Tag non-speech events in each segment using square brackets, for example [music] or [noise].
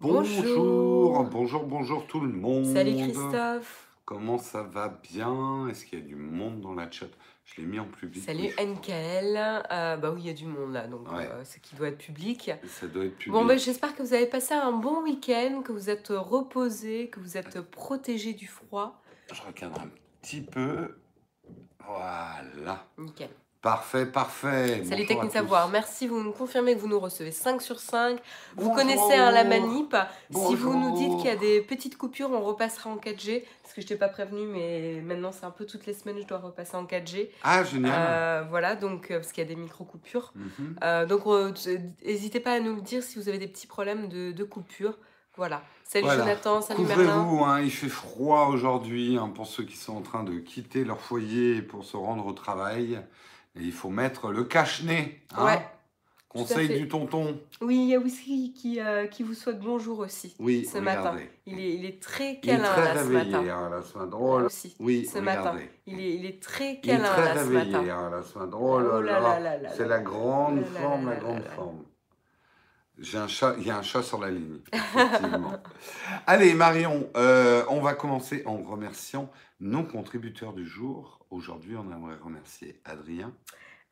Bonjour, bonjour, bonjour tout le monde. Salut Christophe. Comment ça va bien? Est-ce qu'il y a du monde dans la chat? Je l'ai mis en public. Salut NKL. Euh, bah oui, il y a du monde là, donc Ouais. euh, c'est qui doit être public. Ça doit être public. Bon, bah, j'espère que vous avez passé un bon week-end, que vous êtes reposé, que vous êtes protégé du froid. Je recadre un petit peu. Voilà. Nickel. Parfait, parfait. Salut Bonjour Technique. Savoir. Merci, vous nous confirmez que vous nous recevez 5 sur 5. Vous Bonjour. connaissez la manip. Si vous nous dites qu'il y a des petites coupures, on repassera en 4G. Parce que je t'ai pas prévenu, mais maintenant c'est un peu toutes les semaines, je dois repasser en 4G. Ah, génial. Euh, voilà, donc euh, parce qu'il y a des micro-coupures. Mhm. Euh, donc, n'hésitez pas à nous le dire si vous avez des petits problèmes de, de coupure. Voilà. Salut Voilà. Jonathan, salut Merlin. Couvrez-vous, hein, il fait froid aujourd'hui hein, pour ceux qui sont en train de quitter leur foyer pour se rendre au travail. Et il faut mettre le cache-nez. hein. Ouais. Conseil du tonton. Oui, il y a Whisky qui, euh, qui vous souhaite bonjour aussi. Oui, ce matin. regardez. Il est, il est très Il est câlin très là ce réveillé matin. hein, là, ce matin. Drôle. Aussi. Oui, ce matin. regardez. Il est, il est très Il est câlin très là ce matin. hein, là, ce matin. Oh là Oh là là, là là c'est la grande Oh forme, la grande forme. J'ai un chat, il y a un chat sur la ligne, effectivement. [laughs] Allez, Marion, euh, on va commencer en remerciant nos contributeurs du jour. Aujourd'hui, on aimerait remercier Adrien,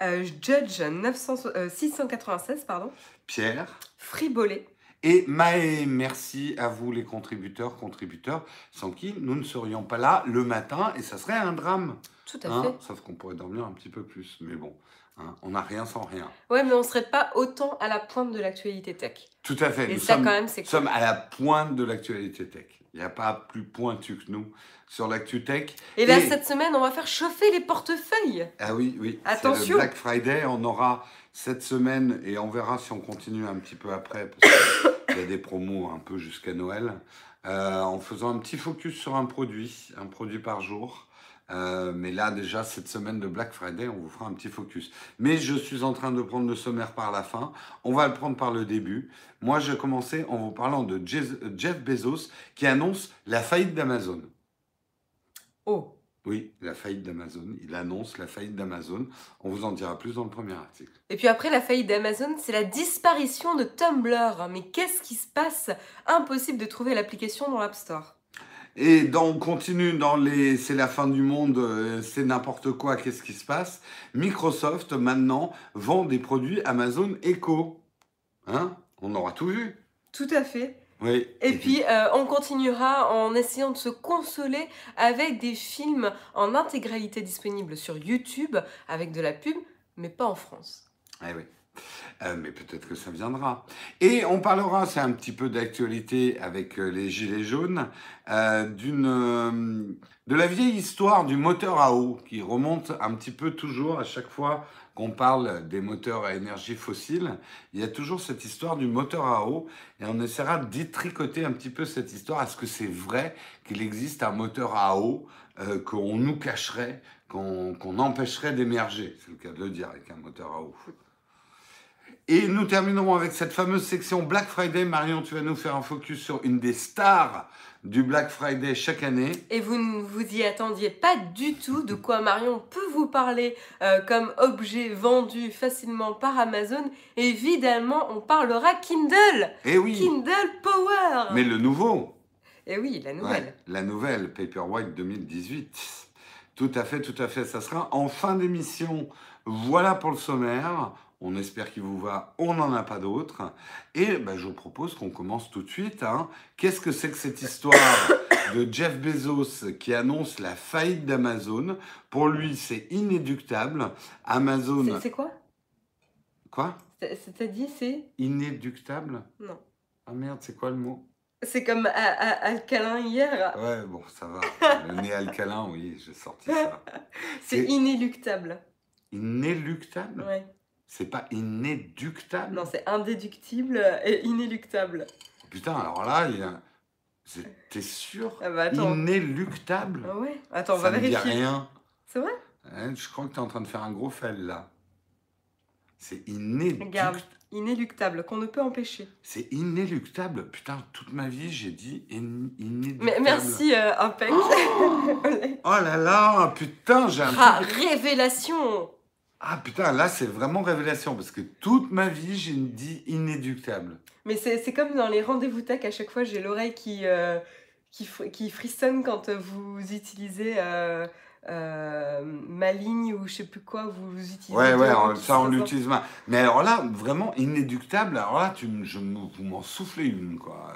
Euh, Judge 900, euh, 696, pardon. Pierre Fribolé. et Maë. Merci à vous, les contributeurs, contributeurs, sans qui nous ne serions pas là le matin et ça serait un drame. Tout à hein. fait. Sauf qu'on pourrait dormir un petit peu plus, mais bon, hein, on n'a rien sans rien. Ouais, mais on serait pas autant à la pointe de l'actualité tech. Tout à fait. Et nous ça, sommes- quand même, c'est Nous cool. sommes à la pointe de l'actualité tech. Il n'y a pas plus pointu que nous sur l'actu tech. Et là, Et- cette semaine, on va faire chauffer les portefeuilles. Ah oui, oui. Attention. le Black Friday, on aura cette semaine et on verra si on continue un petit peu après parce qu'il [coughs] y a des promos un peu jusqu'à Noël. euh, en faisant un petit focus sur un produit, un produit par jour. Euh, mais là, déjà, cette semaine de Black Friday, on vous fera un petit focus. Mais je suis en train de prendre le sommaire par la fin. On va le prendre par le début. Moi, j'ai commencé en vous parlant de Jeff Bezos qui annonce la faillite d'Amazon. Oh. Oui, la faillite d'Amazon. Il annonce la faillite d'Amazon. On vous en dira plus dans le premier article. Et puis après la faillite d'Amazon, c'est la disparition de Tumblr. Mais qu'est-ce qui se passe? Impossible de trouver l'application dans l'App Store. Et dans, on continue dans les. C'est la fin du monde, euh, c'est n'importe quoi, qu'est-ce qui se passe Microsoft, maintenant, vend des produits Amazon Echo. Hein? On aura tout vu. Tout à fait. Oui. Et puis, euh, on continuera en essayant de se consoler avec des films en intégralité disponibles sur YouTube, avec de la pub, mais pas en France. Eh oui. Euh, mais peut-être que ça viendra. Et on parlera, c'est un petit peu d'actualité avec euh, les Gilets jaunes, euh, de la vieille histoire du moteur à eau qui remonte un petit peu toujours à chaque fois qu'on parle des moteurs à énergie fossile. Il y a toujours cette histoire du moteur à eau et on essaiera détricoter un petit peu cette histoire. Est-ce que c'est vrai qu'il existe un moteur à eau qu'on nous cacherait, qu'on empêcherait d'émerger? C'est le cas de le dire avec un moteur à eau. Et nous terminerons avec cette fameuse section Black Friday. Marion, tu vas nous faire un focus sur une des stars du Black Friday chaque année. Et vous ne vous y attendiez pas du tout de quoi Marion peut vous parler euh, comme objet vendu facilement par Amazon. Évidemment, on parlera Kindle Eh oui, Kindle Power mais le nouveau. Et oui, la nouvelle. Ouais, la nouvelle, Paperwhite 2018. Tout à fait, tout à fait. Ça sera en fin d'émission. Voilà pour le sommaire. On espère qu'il vous va. On n'en a pas d'autres. Et ben, je vous propose qu'on commence tout de suite. hein. Qu'est-ce que c'est que cette histoire de Jeff Bezos qui annonce la faillite d'Amazon? Pour lui, c'est inéductable. Amazon. C'est- quoi? Quoi? C'est- C'est-à-dire, c'est? Inéductable? Non. Ah merde, c'est quoi le mot? C'est comme a- a- Alcalin hier. Ouais, bon, ça va. Le nez alcalin, oui, j'ai sorti ça. [laughs] C'est C'est- inéluctable. Inéluctable? Ouais. C'est pas inéductable Non, c'est indéductible et inéluctable. Putain, alors là, il y a... T'es sûr Ah bah attends. Inéluctable Ah ouais Attends, on Ça va me dit vérifier. rien. C'est vrai Hein, je crois que t'es en train de faire un gros fail, là. C'est Regarde. inéductable. Inéluctable, qu'on ne peut empêcher. C'est inéluctable. Putain, toute ma vie, j'ai dit in- inéductable. Mais merci, euh, Impec. [laughs] Oh là là, putain, j'ai un ah, révélation Ah putain, là c'est vraiment révélation parce que toute ma vie j'ai dit inéductable. Mais c'est comme dans les rendez-vous tech, à chaque fois j'ai l'oreille qui, euh, qui, qui frissonne quand euh, vous utilisez euh, euh, ma ligne ou je sais plus quoi, vous utilisez. Ouais, ouais, on- ça on l'utilise mal. Mais alors là, vraiment inéductable, alors là, tu, je, vous m'en soufflez une quoi.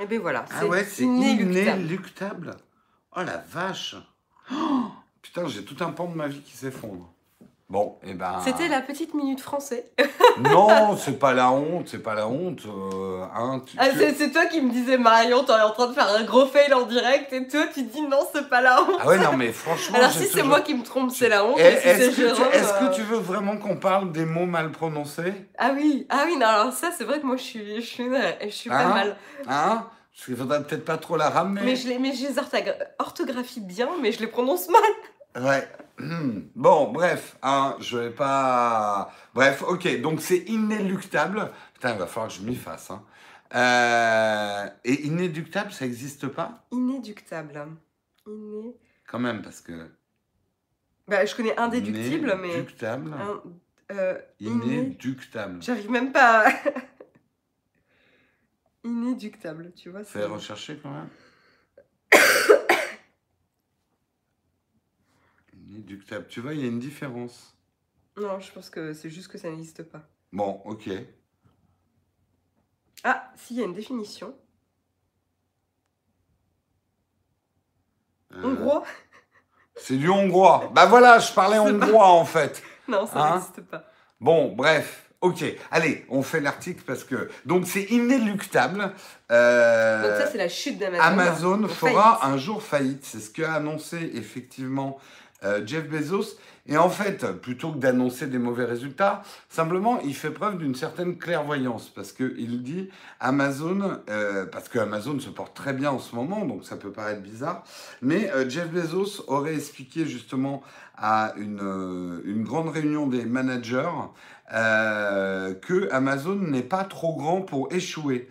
Et ben voilà, Ah ouais, c'est inéluctable. inéluctable. Oh la vache. Oh, [gasps] putain, j'ai tout un pan de ma vie qui s'effondre. Bon, et ben. C'était la petite minute français. [laughs] Non, c'est pas la honte, c'est pas la honte. euh, hein, tu- Ah, tu- c'est toi qui me disais Marion, t'es en train de faire un gros fail en direct et toi tu dis non, c'est pas la honte. Ah ouais, non, mais franchement. Alors si c'est toujours- moi qui me trompe, c'est la honte. Eh, si Est-ce que, tu- euh, que tu veux vraiment qu'on parle des mots mal prononcés? Ah oui, ah oui, non, alors ça c'est vrai que moi je suis, je suis, je suis pas Hein? mal. Hein? Parce qu'il faudrait peut-être pas trop la ramener. Mais je les, mais je les orthogra- orthographie bien, mais je les prononce mal. Ouais. Hmm. Bon, bref, hein, je vais pas. Bref, ok, donc c'est inéluctable. Putain, il va falloir que je m'y fasse. Hein. Euh, Et inéductable, ça n'existe pas? Inéductable. Iné... Quand même, parce que. Bah, je connais indéductible, mais. Inéductable. Un- euh, iné- Inéductable. J'arrive même pas à... [laughs] Inéductable, tu vois. Fais rechercher quand même. [coughs] Inéductable. Tu vois, il y a une différence. Non, je pense que c'est juste que ça n'existe pas. Bon, ok. Ah, si, il y a une définition. Euh, Hongrois C'est du hongrois. Bah voilà, je parlais [laughs] pas- hongrois en fait. Non, ça Hein n'existe pas. Bon, bref. Ok, allez, on fait l'article parce que... Donc c'est inéluctable. Euh, Donc ça, c'est la chute d'Amazon. Amazon fera faillite. un jour faillite. C'est ce qu'a annoncé effectivement euh, Jeff Bezos. Et en fait, plutôt que d'annoncer des mauvais résultats, simplement, il fait preuve d'une certaine clairvoyance. Parce qu'il dit Amazon, euh, parce que Amazon se porte très bien en ce moment, donc ça peut paraître bizarre. Mais euh, Jeff Bezos aurait expliqué justement à une, grande réunion des managers que Amazon n'est pas trop grand pour échouer.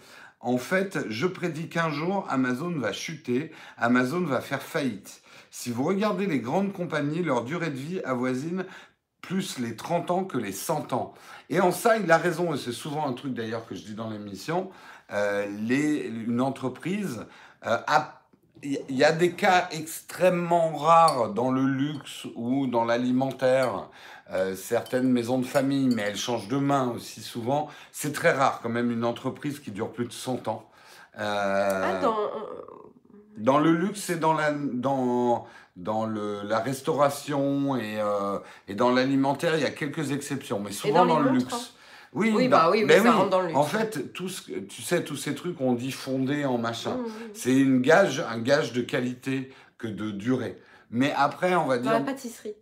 En fait, je prédis qu'un jour, Amazon va chuter, Amazon va faire faillite. Si vous regardez les grandes compagnies, leur durée de vie avoisine plus les 30 ans que les 100 ans. Et en ça, il a raison, c'est souvent un truc d'ailleurs que je dis dans l'émission, euh, une entreprise euh, il y a des cas extrêmement rares dans le luxe ou dans l'alimentaire, euh, certaines maisons de famille, mais elles changent de main aussi souvent. C'est très rare quand même une entreprise qui dure plus de 100 ans. Euh, Ah, dans... dans le luxe et dans la, dans, dans le, la restauration et, euh, et dans l'alimentaire, il y a quelques exceptions, mais souvent dans dans, le luxe. hein. Oui, Oui, dans- bah oui, oui, ça rentre dans le luxe. En fait, tout ce, tu sais, tous ces trucs, on dit fondé en machin. Mmh. C'est une gage, un gage de qualité que de durée. Mais après, on va Dans dire, la pâtisserie.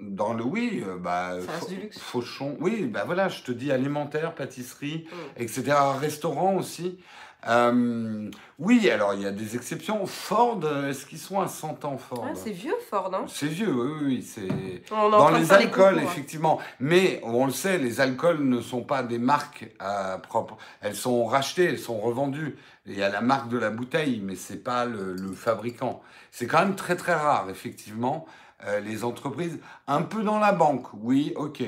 Dans le oui, euh, bah, Ça reste fau- du luxe. fauchon, oui, bah voilà, je te dis alimentaire, pâtisserie, Mm. etc. Restaurant aussi. Euh, oui, alors il y a des exceptions. Ford, euh, est-ce qu'ils sont à 100 ans, Ford? Ah, c'est vieux Ford, hein C'est vieux, oui, oui, oui, c'est... On est en Dans train de les faire des alcools, concours, hein. effectivement. Mais on le sait, les alcools ne sont pas des marques euh, propres. Elles sont rachetées, elles sont revendues. Il y a la marque de la bouteille, mais c'est pas le, le fabricant. C'est quand même très très rare, effectivement, euh, les entreprises. Un peu dans la banque, oui, ok.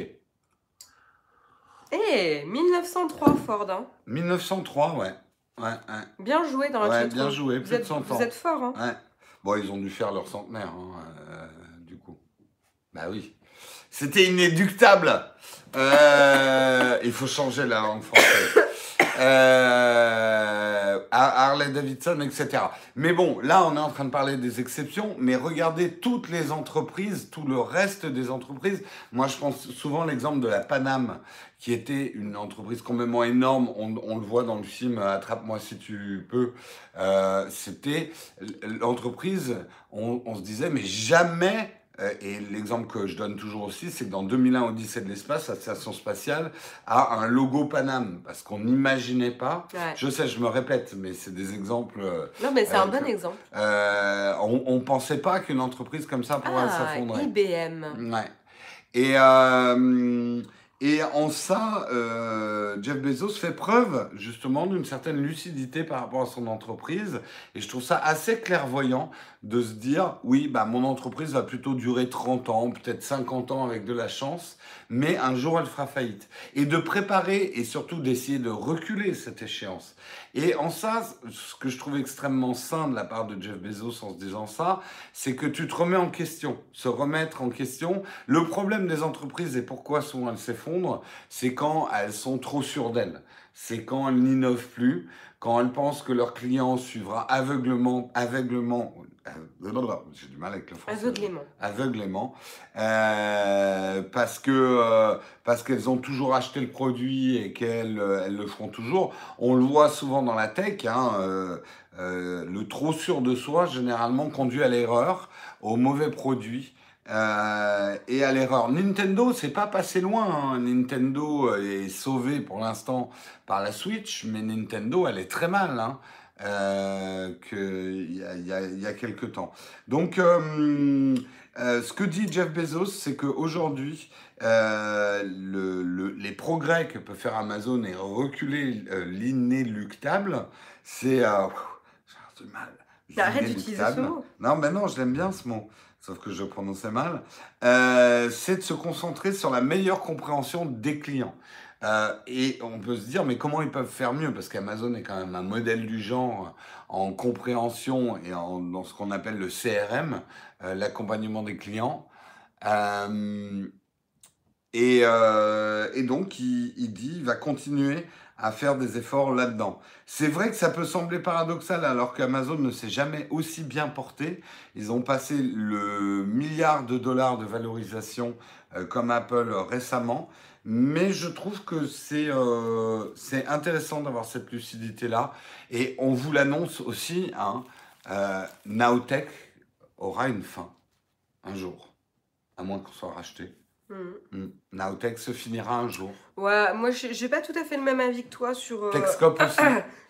Eh, 1903 Ford, hein 1903, ouais. Ouais, ouais. Bien joué dans la Ouais, bien joué, Vous plus de êtes, 100 vous ans. êtes fort, hein Ouais. Bon, ils ont dû faire leur centenaire, hein, euh, du coup. Bah oui. C'était inéductable. Euh, il faut changer la langue française. Euh, Harley Davidson, etc. Mais bon, là, on est en train de parler des exceptions, mais regardez toutes les entreprises, tout le reste des entreprises. Moi, je pense souvent l'exemple de la Paname, qui était une entreprise complètement énorme. On, le voit dans le film Attrape-moi si tu peux. Euh, C'était l'entreprise, on, se disait, mais jamais euh, et l'exemple que je donne toujours aussi, c'est que dans 2001 Odyssée de l'espace, la station spatiale a un logo Paname, parce qu'on n'imaginait pas. Ouais. Je sais, je me répète, mais c'est des exemples. euh, Non, mais c'est un Avec, bon euh, exemple. euh, on ne pensait pas qu'une entreprise comme ça pourrait Ah, s'affondrer. IBM. Ouais. Et, euh, Et en ça, euh, Jeff Bezos fait preuve justement d'une certaine lucidité par rapport à son entreprise. Et je trouve ça assez clairvoyant de se dire, oui, bah, mon entreprise va plutôt durer 30 ans, peut-être 50 ans avec de la chance, mais un jour elle fera faillite. Et de préparer et surtout d'essayer de reculer cette échéance. Et en ça, ce que je trouve extrêmement sain de la part de Jeff Bezos en se disant ça, c'est que tu te remets en question, se remettre en question. Le problème des entreprises et pourquoi souvent elles s'effondrent, c'est quand elles sont trop sûres d'elles. C'est quand elles n'innovent plus, quand elles pensent que leur client suivra aveuglement, aveuglement, j'ai du mal avec le français. Aveuglément. Aveuglément. Euh, parce que euh, parce qu'elles ont toujours acheté le produit et qu'elles elles le feront toujours. On le voit souvent dans la tech. Hein, le trop sûr de soi généralement conduit à l'erreur, au mauvais produit. et à l'erreur. Nintendo, c'est pas passé loin. Hein. Nintendo est sauvé pour l'instant par la Switch, mais Nintendo, elle est très mal. Hein euh, qu'il y a, y, y quelques temps. Donc, euh, euh, ce que dit Jeff Bezos, c'est qu'aujourd'hui, euh, le, le, les progrès que peut faire Amazon et reculer l'inéluctable, c'est... J'ai du mal. Arrête d'utiliser ce mot? Non, mais non, je l'aime bien ce mot sauf que je prononçais mal, euh, c'est de se concentrer sur la meilleure compréhension des clients. Euh, et on peut se dire, mais comment ils peuvent faire mieux? Parce qu'Amazon est quand même un modèle du genre en compréhension et dans ce qu'on appelle le CRM, euh, l'accompagnement des clients. Euh, et, euh, donc, il, dit, il va continuer à faire des efforts là-dedans. C'est vrai que ça peut sembler paradoxal alors qu'Amazon ne s'est jamais aussi bien porté. Ils ont passé le milliard de dollars de valorisation euh, comme Apple récemment. Mais je trouve que c'est euh, intéressant d'avoir cette lucidité-là. Et on vous l'annonce aussi, hein, euh, Nowtech aura une fin, un jour, à moins qu'on soit racheté. Mmh. Nowtech se finira un jour. Ouais, moi j'ai pas tout à fait le même avis que toi sur, euh, [coughs] aussi.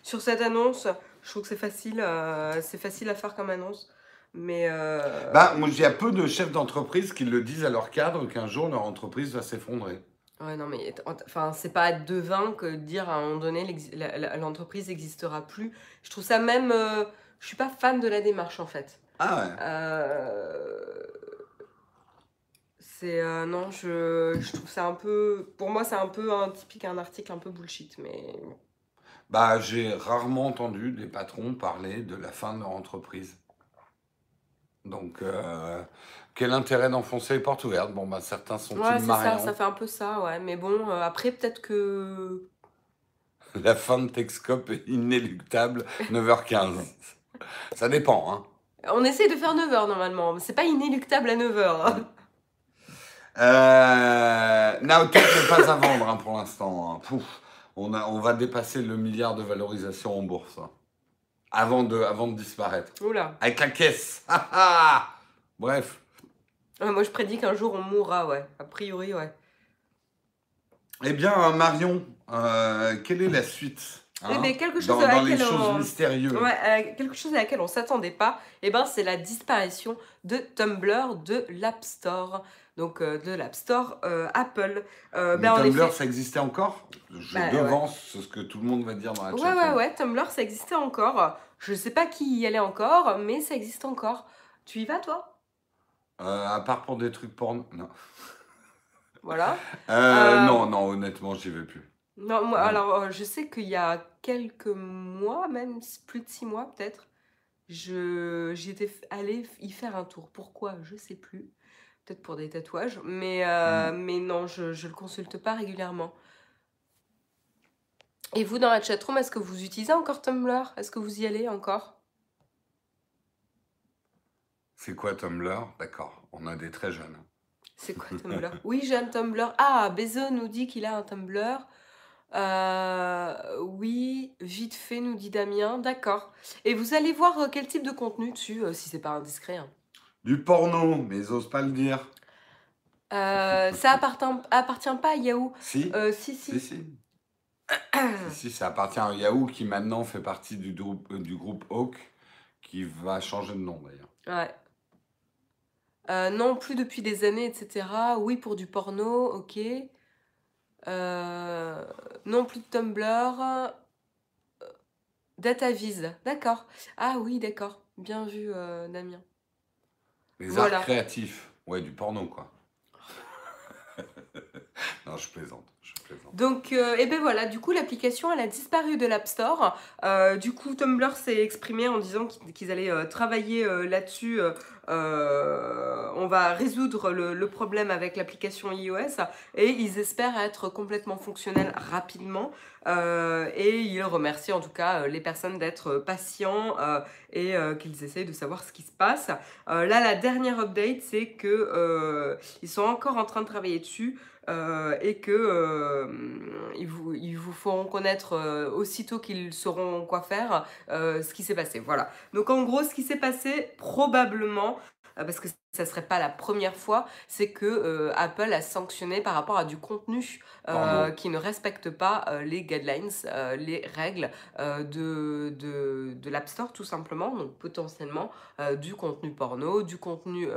sur cette annonce. Je trouve que c'est facile, euh, c'est facile à faire comme annonce. Mais euh... bah, il y a peu de chefs d'entreprise qui le disent à leur cadre qu'un jour leur entreprise va s'effondrer. Ouais, non, mais enfin, c'est pas devin que de dire à un moment donné l'entreprise n'existera plus. Je trouve ça même. Euh, je suis pas fan de la démarche en fait. Ah ouais. Euh, c'est. Euh, non, je, je trouve ça un peu. Pour moi, c'est un peu un typique, un article un peu bullshit, mais. Bah, j'ai rarement entendu des patrons parler de la fin de leur entreprise. Donc, euh, quel intérêt d'enfoncer les portes ouvertes? Bon, bah, certains sont ouais, ça, ça fait un peu ça, ouais. Mais bon, euh, après, peut-être que. [laughs] La fin de Texcope est inéluctable, 9h15. ça dépend, hein. On essaie de faire 9h normalement, c'est pas inéluctable à 9h. Hein. Euh, Nowtech n'est pas à vendre hein, pour l'instant. Hein. Pouf, on, a, on va dépasser le milliard de valorisation en bourse. Hein, avant, de, avant de disparaître. Oula. Avec la caisse. [laughs] Bref. Ouais, moi, je prédis qu'un jour on mourra, ouais. A priori, ouais. Eh bien, Marion, euh, quelle est la suite hein, eh bien, quelque chose dans, à dans les choses on... mystérieuses? Ouais, euh, quelque chose à laquelle on s'attendait pas, eh ben, c'est la disparition de Tumblr de l'App Store. Donc euh, de l'App Store euh, Apple. Ben, en Tumblr, effet- ça existait encore? Je Bah, devance ce que tout le monde va dire dans la Ouais, chat. ouais, ouais, Tumblr, ça existait encore. Je sais pas qui y allait encore, mais ça existe encore. Tu y vas, toi? Euh, à part pour des trucs porno. Non. Voilà. [laughs] Euh, Euh, Non, non, honnêtement, j'y vais plus. Non, moi, Ouais. alors, euh, je sais qu'il y a quelques mois, même s- plus de six mois peut-être, je j'étais f- allée f- y faire un tour. Pourquoi Je sais plus. Peut-être pour des tatouages, mais, euh, mais non, je ne le consulte pas régulièrement. Et vous, dans la chatroom, est-ce que vous utilisez encore Tumblr? Est-ce que vous y allez encore? C'est quoi Tumblr D'accord, on a des très jeunes. C'est quoi [laughs] Tumblr Oui, j'ai un Tumblr. Ah, Bezo nous dit qu'il a un Tumblr. Euh, oui, vite fait, nous dit Damien. D'accord. Et vous allez voir euh, quel type de contenu dessus, si c'est pas indiscret. hein. Du porno, mais ils osent pas le dire. Euh, ça appartient, appartient pas à Yahoo. Si Euh, si, Si, si. si. Si, si, ça appartient à Yahoo qui maintenant fait partie du groupe, euh, du groupe Hawk, qui va changer de nom d'ailleurs. Ouais. Euh, non, plus depuis des années, etc. Oui, pour du porno, ok. Euh, non plus de Tumblr. euh, DataVis, d'accord. Ah oui, d'accord. Bien vu, euh, Damien. Les Voilà. arts créatifs. Ouais, du porno, quoi. [laughs] non, je plaisante. Donc, euh, et ben voilà, du coup, l'application, elle a disparu de l'App Store. Euh, du coup, Tumblr s'est exprimé en disant qu'ils allaient euh, travailler là-dessus. on va résoudre le, problème avec l'application iOS et ils espèrent être complètement fonctionnels rapidement. Et ils remercient en tout cas les personnes d'être patients et qu'ils essayent de savoir ce qui se passe. Là, la dernière update, c'est que ils sont encore en train de travailler dessus. Euh, et que euh, ils, vous, ils vous feront connaître euh, aussitôt qu'ils sauront quoi faire ce qui s'est passé. Voilà. Donc en gros, ce qui s'est passé probablement, parce que ça serait pas la première fois, c'est que euh, Apple a sanctionné par rapport à du contenu euh, qui ne respecte pas euh, les guidelines, les règles de, de, de l'App Store tout simplement. Donc potentiellement du contenu porno, du contenu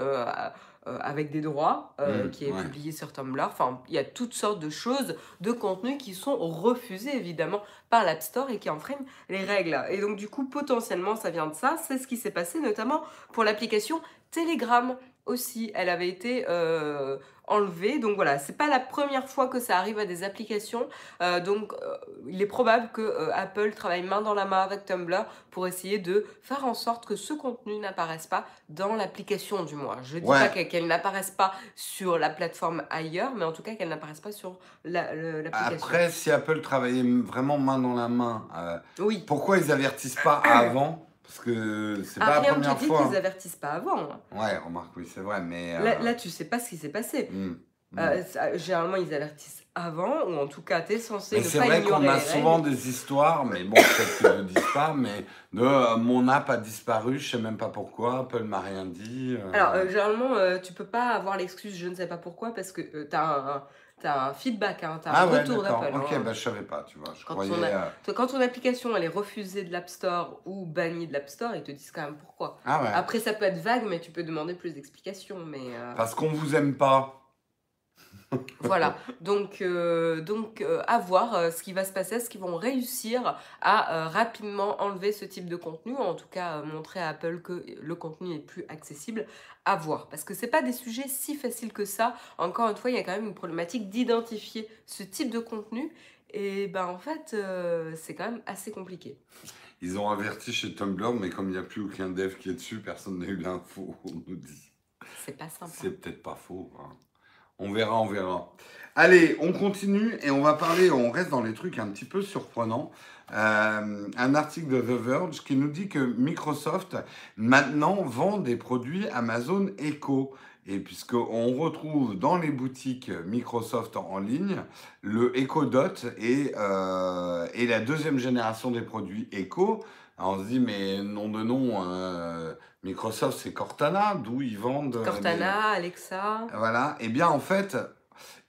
euh, avec des droits euh, Mm, qui est ouais. publié sur Tumblr. Enfin, il y a toutes sortes de choses, de contenus qui sont refusés évidemment par l'App Store et qui enfreignent les règles. Et donc du coup, potentiellement, ça vient de ça. C'est ce qui s'est passé notamment pour l'application Telegram aussi. Elle avait été euh, Donc voilà, c'est pas la première fois que ça arrive à des applications. Euh, donc euh, il est probable que euh, Apple travaille main dans la main avec Tumblr pour essayer de faire en sorte que ce contenu n'apparaisse pas dans l'application du moins. Je dis Ouais. pas que- qu'elle n'apparaisse pas sur la plateforme ailleurs, mais en tout cas qu'elle n'apparaisse pas sur la- l'application. Après, si Apple travaillait vraiment main dans la main, oui. pourquoi ils avertissent pas [clears throat] avant Parce que c'est Ah, pas la rien première te dit fois. qu'ils avertissent pas avant. Ouais, remarque, oui, c'est vrai, mais. euh, Là, là, tu sais pas ce qui s'est passé. hmm, hmm. Euh, ça- généralement, ils avertissent avant, ou en tout cas, t'es censé Mais ne c'est vrai qu'on a souvent des histoires, mais bon, peut-être qu'ils ne le disent pas, mais de euh, mon app a disparu, je sais même pas pourquoi, Apple m'a rien dit. Alors, généralement, tu peux pas avoir l'excuse je ne sais pas pourquoi parce que euh, t'as un, t'as un feedback, hein, t'as ah un ouais, retour d'Apple. Ok, hein. bah je savais pas, tu vois. Je Quand croyais. on a- euh, Quand ton application elle est refusée de l'App Store ou bannie de l'App Store, ils te disent quand même pourquoi. Ah ouais. Après, ça peut être vague, mais tu peux demander plus d'explications. Mais euh, Parce qu'on vous aime pas. Voilà. [laughs] Donc, euh, donc euh, à voir euh, ce qui va se passer. Est-ce qu'ils vont réussir à rapidement enlever ce type de contenu, ou en tout cas montrer à Apple que le contenu est plus accessible à voir. Parce que c'est pas des sujets si faciles que ça. Encore une fois, il y a quand même une problématique d'identifier ce type de contenu. Et ben en fait, euh, c'est quand même assez compliqué. Ils ont averti chez Tumblr, mais comme il n'y a plus aucun dev qui est dessus, personne n'a eu l'info, on nous dit. C'est pas sympa. C'est peut-être pas faux. hein. On verra, on verra. Allez, on continue et on va parler, on reste dans les trucs un petit peu surprenants. Euh, un article de The Verge qui nous dit que Microsoft maintenant vend des produits Amazon Echo. Et puisqu'on retrouve dans les boutiques Microsoft en ligne le Echo Dot et, euh, et la deuxième génération des produits Echo. Alors on se dit, mais nom de nom, euh, Microsoft c'est Cortana, d'où ils vendent. euh, Cortana, Alexa. Voilà. Eh bien, en fait,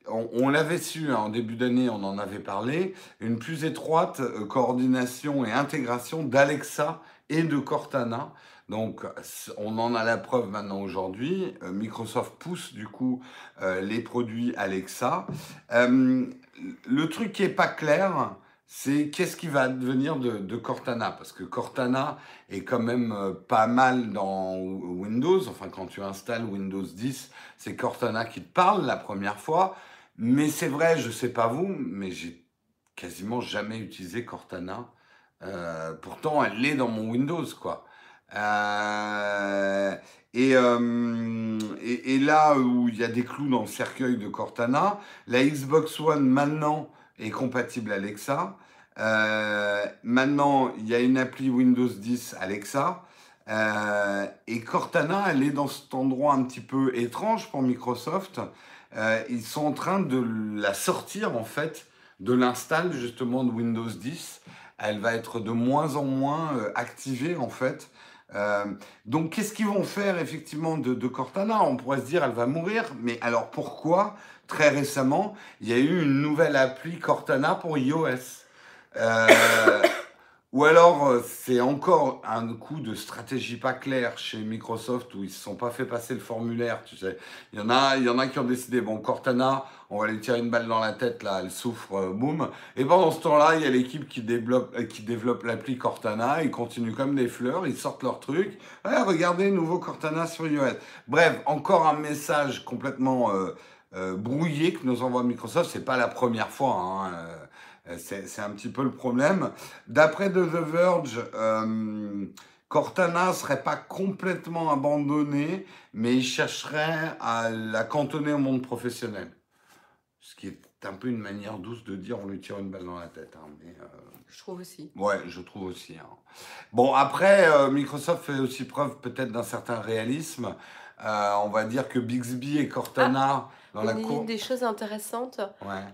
on, on l'avait su hein, en début d'année, on en avait parlé, une plus étroite euh, coordination et intégration d'Alexa et de Cortana. Donc, on en a la preuve maintenant aujourd'hui. Euh, Microsoft pousse du coup euh, les produits Alexa. Le truc qui est pas clair, c'est qu'est-ce qui va devenir de, Cortana? Parce que Cortana est quand même euh, pas mal dans Windows. Enfin, quand tu installes Windows 10, c'est Cortana qui te parle la première fois. Mais c'est vrai, je sais pas vous, mais j'ai quasiment jamais utilisé Cortana. Euh, pourtant, elle est dans mon Windows, quoi. Et, euh, et, et là où il y a des clous dans le cercueil de Cortana, la Xbox One maintenant est compatible Alexa. Euh, maintenant, il y a une appli Windows 10 Alexa. Euh, et Cortana, elle est dans cet endroit un petit peu étrange pour Microsoft. Euh, ils sont en train de la sortir en fait de l'install justement de Windows 10. Elle va être de moins en moins euh, activée en fait. Donc qu'est-ce qu'ils vont faire effectivement de, de Cortana? On pourrait se dire elle va mourir, mais alors pourquoi? Très récemment, il y a eu une nouvelle appli Cortana pour iOS. Euh, [coughs] Ou alors, euh, c'est encore un coup de stratégie pas clair chez Microsoft où ils se sont pas fait passer le formulaire, tu sais. Il y en a, il y en a qui ont décidé, bon, Cortana, on va lui tirer une balle dans la tête, là, elle souffre, euh, boum. Et pendant ce temps-là, il y a l'équipe qui développe, euh, qui développe l'appli Cortana, ils continuent comme des fleurs, ils sortent leur truc. Regardez, nouveau Cortana sur iOS. Bref, encore un message complètement brouillé que nous envoie Microsoft. C'est pas la première fois, hein, euh, c'est un petit peu le problème. D'après The Verge, euh, Cortana serait pas complètement abandonné, mais il chercherait à la cantonner au monde professionnel. Ce qui est un peu une manière douce de dire on lui tire une balle dans la tête. Hein, mais, euh, je trouve aussi. Ouais, je trouve aussi. Hein. Bon, après, Microsoft fait aussi preuve peut-être d'un certain réalisme. on va dire que Bixby et Cortana... Ah dans la cour... Des choses intéressantes.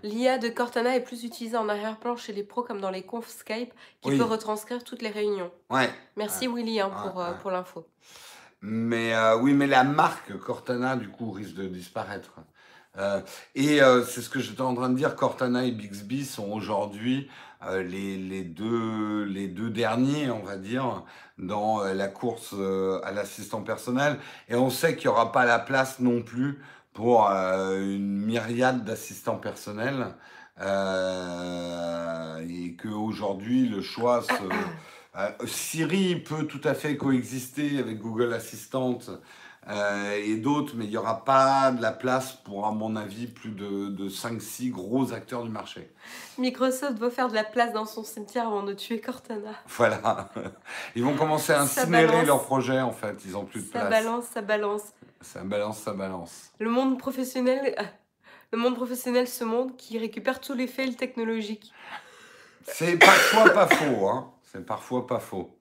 L'IA de Cortana est plus utilisée en arrière-plan chez les pros comme dans les confs Skype qui peut retranscrire toutes les réunions. Ouais. Merci Willy hein, pour, euh, pour l'info. Mais euh, oui, mais la marque Cortana, du coup, risque de disparaître. Euh, et c'est ce que j'étais en train de dire, Cortana et Bixby sont aujourd'hui les, les, deux, les deux derniers, on va dire, dans la course à l'assistant personnel. Et on sait qu'il n'y aura pas la place non plus pour euh, une myriade d'assistants personnels euh, et qu'aujourd'hui le choix se... [coughs] Euh, Siri peut tout à fait coexister avec Google Assistant et d'autres, mais il n'y aura pas de la place pour, à mon avis, plus de, de 5-6 gros acteurs du marché. Microsoft va faire de la place dans son cimetière avant de tuer Cortana. [laughs] Voilà. Ils vont commencer à incinérer leur projet, en fait. Ils n'ont plus de place. Ça balance, ça balance. Ça balance, ça balance. Le monde professionnel, [laughs] le monde professionnel, ce monde qui récupère tous les fails technologiques. C'est parfois pas faux, hein. C'est parfois pas faux.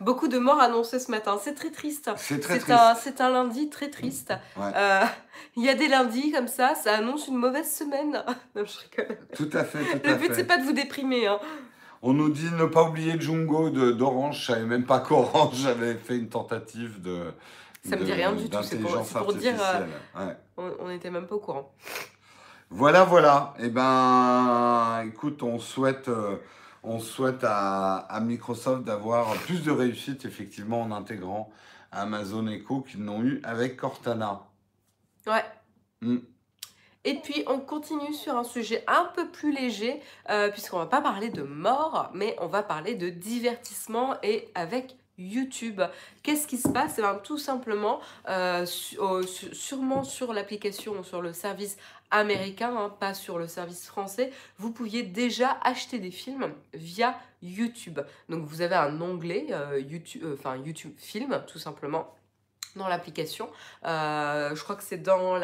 Beaucoup de morts annoncées ce matin. C'est très triste. C'est très triste. C'est un lundi très triste. Euh, [laughs] il y a des lundis comme ça, ça annonce une mauvaise semaine. [laughs] non, je rigole. Tout à fait. Tout le but, c'est pas de vous déprimer. Hein. On nous dit ne pas oublier Jungo d'Orange. Je savais même pas qu'Orange avait fait une tentative de, ça me dit rien du tout, c'est pour, dire. Euh, on n'était même pas au courant. Voilà, voilà. Eh ben, écoute, on souhaite, euh, on souhaite à, Microsoft d'avoir plus de réussite, effectivement, en intégrant Amazon Echo qu'ils n'ont eu avec Cortana. Ouais. Hmm. Et puis on continue sur un sujet un peu plus léger, euh, puisqu'on va pas parler de mort, mais on va parler de divertissement et avec YouTube. Qu'est-ce qui se passe? Eh ben, Tout simplement, euh, sûrement sur l'application, sur le service américain, hein, pas sur le service français, vous pouviez déjà acheter des films via YouTube. Donc vous avez un onglet euh, YouTube, euh, enfin YouTube Film, tout simplement, dans l'application. je crois que c'est dans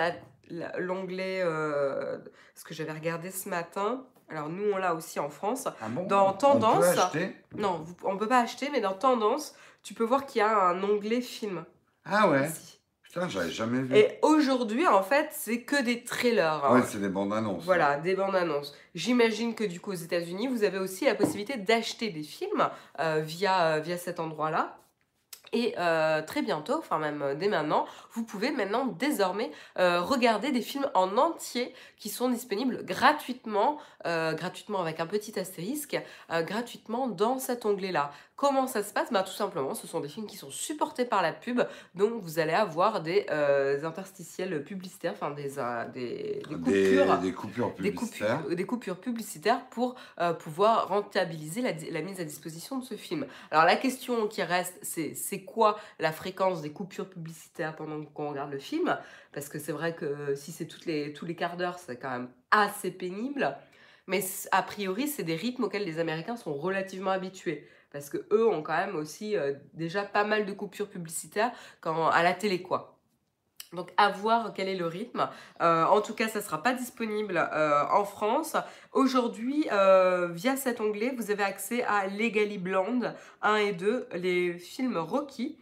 l'onglet, ce que j'avais regardé ce matin, alors nous on l'a aussi en France. Ah dans Tendance. On peut acheter? non, on peut pas acheter, mais dans Tendance, tu peux voir qu'il y a un onglet film. Ah ouais? Putain, j'avais jamais vu. Et aujourd'hui, en fait, c'est que des trailers. Hein. Ouais, c'est des bandes annonces. Voilà, des bandes annonces. J'imagine que du coup, aux États-Unis, vous avez aussi la possibilité d'acheter des films euh, via, euh, via cet endroit-là. Et euh, très bientôt, enfin même euh, dès maintenant, vous pouvez maintenant désormais euh, regarder des films en entier qui sont disponibles gratuitement, gratuitement avec un petit astérisque, gratuitement dans cet onglet-là. Comment ça se passe bah, Tout simplement, ce sont des films qui sont supportés par la pub, donc vous allez avoir des interstitiels publicitaires, enfin des, des, coupures, des, coupures publicitaires. Des coupures, publicitaires pour pouvoir rentabiliser la, la, mise à disposition de ce film. Alors la question qui reste, c'est quoi la fréquence des coupures publicitaires pendant qu'on regarde le film, parce que c'est vrai que si c'est les, tous les quarts d'heure, c'est quand même assez pénible. Mais a priori, c'est des rythmes auxquels les Américains sont relativement habitués. Parce que eux ont quand même aussi euh, déjà pas mal de coupures publicitaires à la télé, quoi. Donc à voir quel est le rythme. Euh, en tout cas, ça ne sera pas disponible euh, en France. Aujourd'hui, via cet onglet, vous avez accès à Legally Blonde 1 et 2, les films Rocky.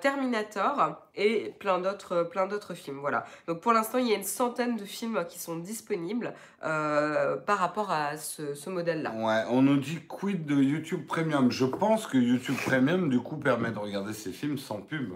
Terminator et plein d'autres plein d'autres films voilà. Donc pour l'instant il y a une centaine de films qui sont disponibles par rapport à ce, ce modèle là ouais on nous dit quid de YouTube Premium. Je pense que YouTube Premium du coup permet de regarder ces films sans pub.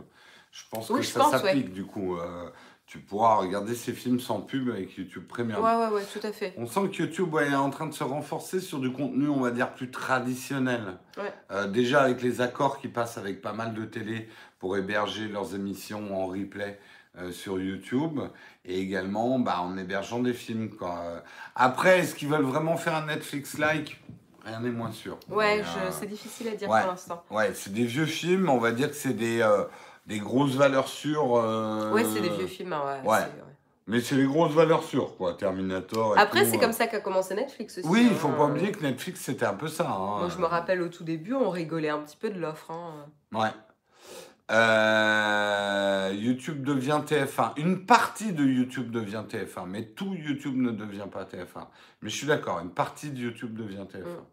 Je pense que ça s'applique du coup. Euh, tu pourras regarder ces films sans pub avec YouTube Premium. Ouais, ouais, ouais, tout à fait. On sent que YouTube ouais, est en train de se renforcer sur du contenu, on va dire, plus traditionnel. Ouais. Euh, déjà avec les accords qui passent avec pas mal de télé pour héberger leurs émissions en replay euh, sur YouTube et également bah, en hébergeant des films. Quoi. Euh, Après, est-ce qu'ils veulent vraiment faire un Netflix-like? Rien n'est moins sûr. Ouais, euh, c'est difficile à dire ouais. pour l'instant. Ouais, c'est des vieux films, on va dire que c'est des, des grosses valeurs sûres. euh, Ouais, c'est des vieux films. hein, ouais. Mais c'est des grosses valeurs sûres, quoi. Terminator. et Après, c'est euh. comme ça qu'a commencé Netflix aussi. Oui, il hein. faut pas oublier que Netflix, c'était un peu ça. hein. Moi, je me rappelle au tout début, on rigolait un petit peu de l'offre. hein. Ouais. Euh, YouTube devient TF1. Une partie de YouTube devient TF1, mais tout YouTube ne devient pas TF1. Mais je suis d'accord, une partie de YouTube devient TF1. Mm.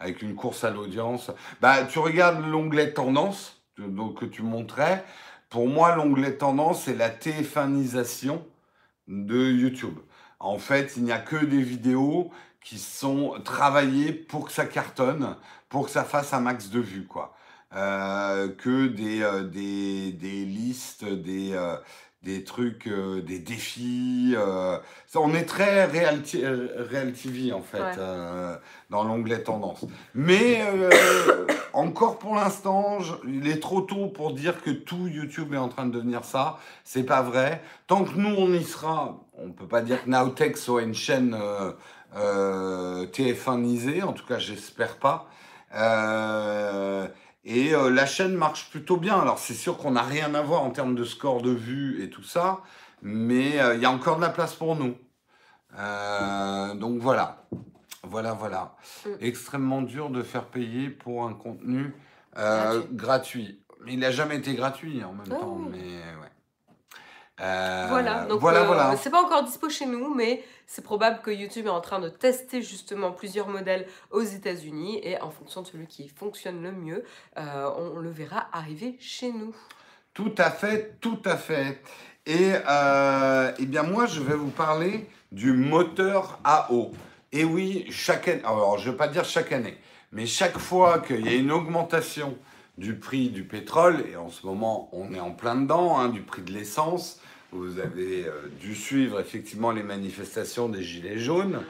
Avec une course à l'audience. Bah, tu regardes l'onglet tendance donc, que tu montrais. Pour moi, l'onglet tendance, c'est la TF1isation de YouTube. En fait, il n'y a que des vidéos qui sont travaillées pour que ça cartonne, pour que ça fasse un max de vues, quoi. Euh, que des, euh, des, des listes, des, euh, des trucs, des défis. Ça, on est très Real, Real TV, en fait, Ouais. dans l'onglet tendance. Mais encore pour l'instant, il est trop tôt pour dire que tout YouTube est en train de devenir ça. C'est pas vrai. Tant que nous, on y sera, on peut pas dire que Nowtech soit une chaîne euh, euh, TF1isée. En tout cas, j'espère pas. Euh, et euh, la chaîne marche plutôt bien. Alors, c'est sûr qu'on n'a rien à voir en termes de score de vues et tout ça. Mais il y a encore de la place pour nous. Donc voilà. Voilà, voilà. Mm. Extrêmement dur de faire payer pour un contenu euh, gratuit. Mais il n'a jamais été gratuit en même temps. oui. Mais ouais. Euh, Voilà, donc voilà, euh, voilà. c'est pas encore dispo chez nous, mais c'est probable que YouTube est en train de tester justement plusieurs modèles aux États-Unis et en fonction de celui qui fonctionne le mieux, euh, on le verra arriver chez nous. Tout à fait, tout à fait. Et eh bien moi, je vais vous parler du moteur à eau. Et oui, chaque année, alors je ne vais pas dire chaque année, mais chaque fois qu'il y a une augmentation du prix du pétrole, et en ce moment on est en plein dedans, hein, du prix de l'essence, vous avez euh, dû suivre effectivement les manifestations des Gilets jaunes,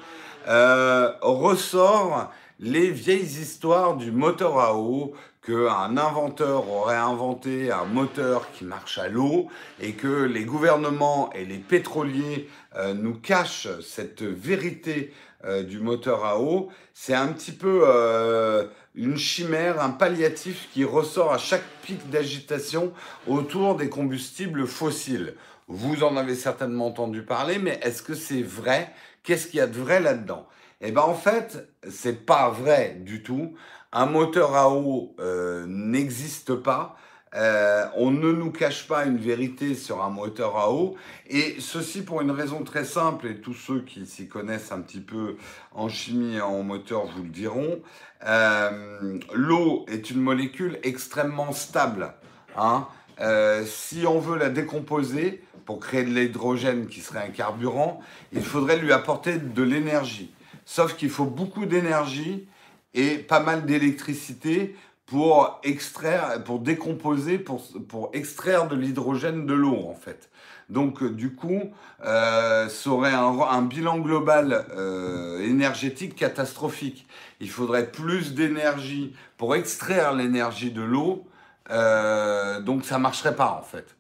euh, ressort les vieilles histoires du moteur à eau, qu'un inventeur aurait inventé un moteur qui marche à l'eau et que les gouvernements et les pétroliers euh, nous cachent cette vérité euh, du moteur à eau, c'est un petit peu euh, une chimère, un palliatif qui ressort à chaque pic d'agitation autour des combustibles fossiles. Vous en avez certainement entendu parler, mais est-ce que c'est vrai? Qu'est-ce qu'il y a de vrai là-dedans? Eh bien, en fait, c'est pas vrai du tout. Un moteur à eau euh, n'existe pas. Euh, on ne nous cache pas une vérité sur un moteur à eau. Et ceci pour une raison très simple, et tous ceux qui s'y connaissent un petit peu en chimie et en moteur vous le diront. Euh, L'eau est une molécule extrêmement stable. Hein. Euh, si on veut la décomposer pour créer de l'hydrogène qui serait un carburant, il faudrait lui apporter de l'énergie. Sauf qu'il faut beaucoup d'énergie et pas mal d'électricité pour extraire, pour décomposer, pour, pour extraire de l'hydrogène de l'eau en fait. Donc euh, du coup, euh, ça aurait un, un bilan global euh, énergétique catastrophique. Il faudrait plus d'énergie pour extraire l'énergie de l'eau, euh, donc ça marcherait pas en fait.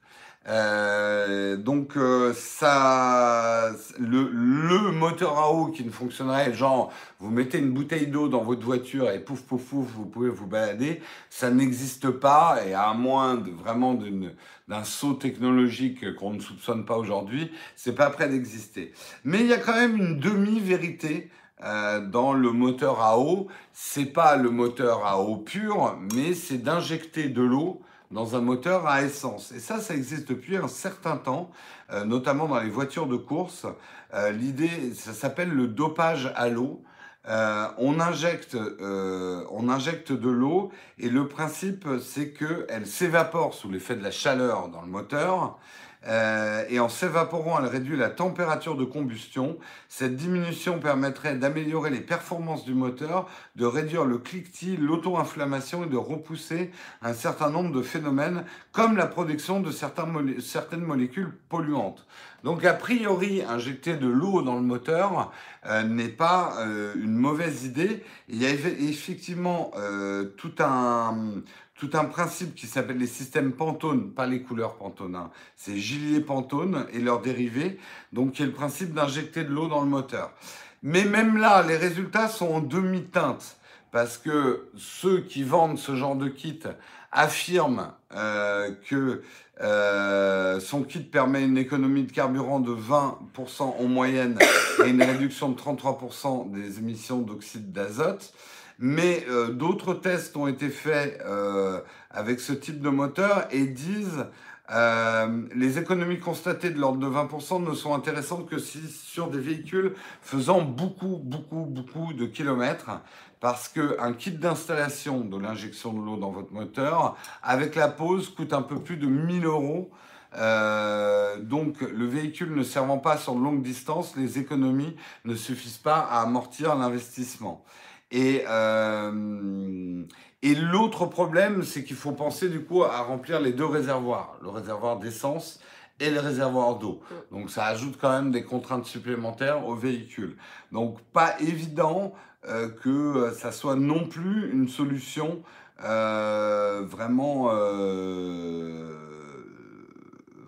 Euh, donc euh, ça, le, moteur à eau qui ne fonctionnerait, genre vous mettez une bouteille d'eau dans votre voiture et pouf pouf pouf, vous pouvez vous balader, ça n'existe pas et à moins de, vraiment d'un saut technologique qu'on ne soupçonne pas aujourd'hui, c'est pas prêt d'exister. Mais il y a quand même une demi-vérité euh, dans le moteur à eau. C'est pas le moteur à eau pur, mais c'est d'injecter de l'eau dans un moteur à essence. Et ça, ça existe depuis un certain temps, euh, notamment dans les voitures de course. Euh, L'idée, ça s'appelle le dopage à l'eau. Euh, on, injecte, euh, on injecte de l'eau et le principe, c'est qu'elle s'évapore sous l'effet de la chaleur dans le moteur. Euh, et en s'évaporant, elle réduit la température de combustion. Cette diminution permettrait d'améliorer les performances du moteur, de réduire le cliquetis, l'auto-inflammation et de repousser un certain nombre de phénomènes comme la production de certaines molécules polluantes. Donc a priori, injecter de l'eau dans le moteur euh, n'est pas euh, une mauvaise idée. Il y a effectivement tout un tout un principe qui s'appelle les systèmes Pantone, pas les couleurs Pantone, hein. c'est Gillier Pantone et leurs dérivés, donc qui est le principe d'injecter de l'eau dans le moteur. Mais même là, les résultats sont en demi-teinte, parce que ceux qui vendent ce genre de kit affirment euh, que euh, son kit permet une économie de carburant de 20% en moyenne et une réduction de 33% des émissions d'oxyde d'azote. Mais euh, d'autres tests ont été faits euh, avec ce type de moteur et disent euh, les économies constatées de l'ordre de 20% ne sont intéressantes que sur des véhicules faisant beaucoup, beaucoup, beaucoup de kilomètres, parce qu'un kit d'installation de l'injection de l'eau dans votre moteur, avec la pose, coûte un peu plus de 1000 euros. donc le véhicule ne servant pas sur de longue distance, les économies ne suffisent pas à amortir l'investissement. Et, euh, et l'autre problème, c'est qu'il faut penser du coup à remplir les deux réservoirs, le réservoir d'essence et le réservoir d'eau. Mm. Donc ça ajoute quand même des contraintes supplémentaires au véhicule. Donc pas évident euh, que ça soit non plus une solution euh, vraiment euh,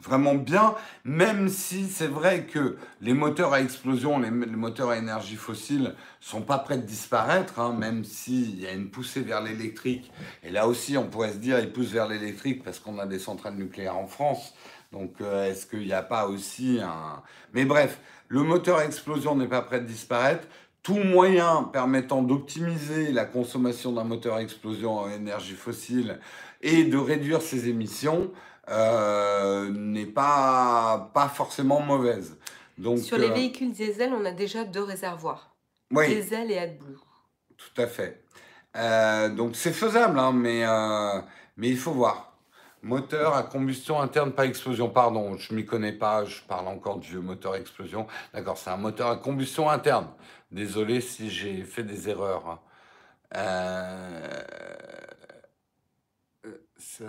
vraiment bien, même si c'est vrai que les moteurs à explosion, les, moteurs à énergie fossile sont pas prêts de disparaître, hein, même s'il y a une poussée vers l'électrique. Et là aussi, on pourrait se dire, ils poussent vers l'électrique parce qu'on a des centrales nucléaires en France. Donc, euh, est-ce qu'il n'y a pas aussi un... Mais bref, le moteur à explosion n'est pas prêt de disparaître. Tout moyen permettant d'optimiser la consommation d'un moteur à explosion à énergie fossile et de réduire ses émissions, euh, n'est pas, pas forcément mauvaise. Donc, Sur les euh, véhicules diesel, on a déjà deux réservoirs. Diesel et AdBlue. Tout à fait. Euh, donc c'est faisable, hein, mais, mais il faut voir. Moteur à combustion interne, pas explosion. Pardon, je m'y connais pas, je parle encore du moteur explosion. D'accord, c'est un moteur à combustion interne. Désolé si j'ai fait des erreurs. Hein. ça...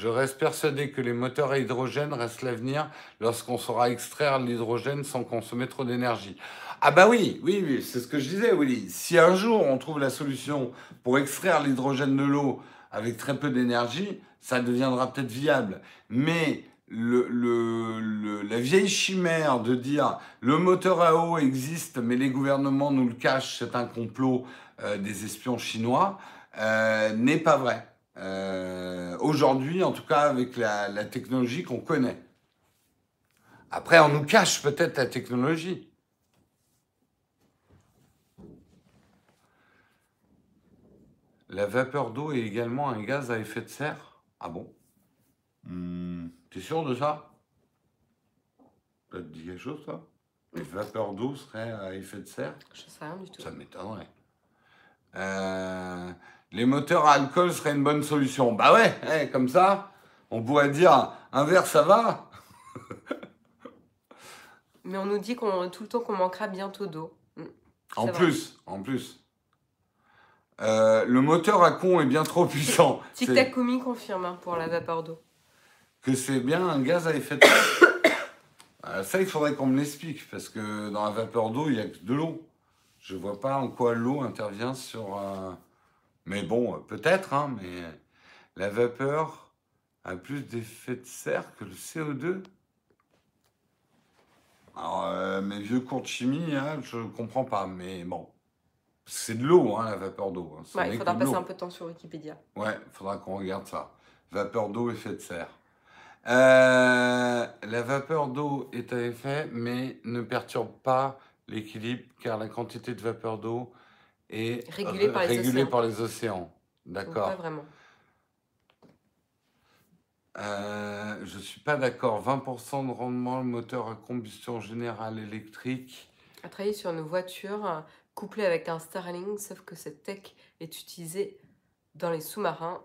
Je reste persuadé que les moteurs à hydrogène restent l'avenir lorsqu'on saura extraire l'hydrogène sans consommer trop d'énergie. Ah bah oui, oui, oui, c'est ce que je disais, Willy. Si un jour on trouve la solution pour extraire l'hydrogène de l'eau avec très peu d'énergie, ça deviendra peut-être viable. Mais la vieille chimère de dire le moteur à eau existe, mais les gouvernements nous le cachent, c'est un complot euh, des espions chinois, euh, n'est pas vrai. Euh, aujourd'hui, en tout cas avec la, technologie qu'on connaît. Après, on nous cache peut-être la technologie. La vapeur d'eau est également un gaz à effet de serre Ah bon? Hmm. T'es sûr de ça? Ça te dit quelque chose, ça La vapeur d'eau serait à effet de serre? Je sais rien du tout. Ça m'étonnerait. Euh, les moteurs à alcool seraient une bonne solution. Bah ouais, eh, comme ça, on pourrait dire un verre ça va. [laughs] Mais on nous dit qu'on tout le temps qu'on manquera bientôt d'eau. Mm. En plus, en plus. Euh, le moteur à con est bien trop puissant. [laughs] Tic Tac confirme hein, pour la vapeur d'eau. Que c'est bien un gaz à effet de serre. Euh, [coughs] ça, il faudrait qu'on me l'explique parce que dans la vapeur d'eau, il n'y a que de l'eau. Je vois pas en quoi l'eau intervient sur. Euh, mais bon, peut-être, hein, mais la vapeur a plus d'effet de serre que le CO2. Alors, euh, mes vieux cours de chimie, hein, je ne comprends pas, mais bon. C'est de l'eau, hein, la vapeur d'eau. Hein. il faudra passer un peu de temps sur Wikipédia. Ouais, il faudra qu'on regarde ça. Vapeur d'eau, effet de serre. Euh, la vapeur d'eau est à effet, mais ne perturbe pas l'équilibre, car la quantité de vapeur d'eau et régulé par les régulé océans. Par les océans. D'accord. Pas vraiment. Euh, je ne suis pas d'accord. 20% de rendement, le moteur à combustion générale électrique. À travailler sur une voiture couplée avec un Starlink, sauf que cette tech est utilisée dans les sous-marins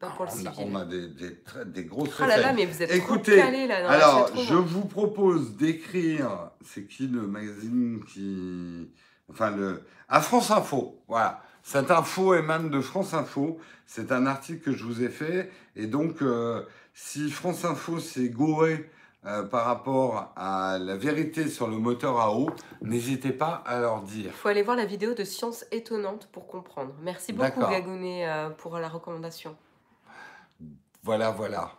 le on, a, civil. on a des, des, des grosses Oh là là, mais vous êtes Écoutez, trop calés là Alors, je vous propose d'écrire, c'est qui le magazine qui... Enfin, le... À France Info, voilà. Cette info émane de France Info. C'est un article que je vous ai fait. Et donc, euh, si France Info s'est gouré euh, par rapport à la vérité sur le moteur à eau, n'hésitez pas à leur dire. Il faut aller voir la vidéo de Science étonnante pour comprendre. Merci beaucoup. Gagounet euh, pour la recommandation. Voilà, voilà.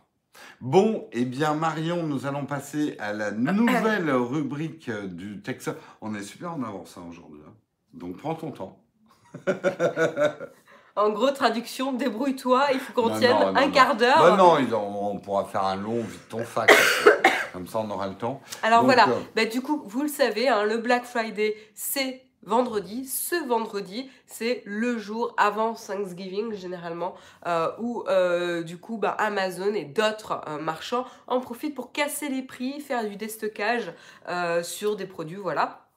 Bon, eh bien Marion, nous allons passer à la nouvelle [coughs] rubrique du Texas. On est super en avance hein, aujourd'hui. hein. Donc prends ton temps. [laughs] En gros, traduction, débrouille-toi, il faut qu'on tienne non, non, un quart d'heure. Bah non, ils ont- on pourra faire un long vite ton fac. Comme ça, on aura le temps. Alors Donc, voilà, euh, Bah, du coup, vous le savez, hein, le Black Friday, c'est vendredi. Ce vendredi, c'est le jour avant Thanksgiving, généralement, euh, où euh, du coup, bah, Amazon et d'autres euh, marchands en profitent pour casser les prix, faire du déstockage sur des produits, voilà.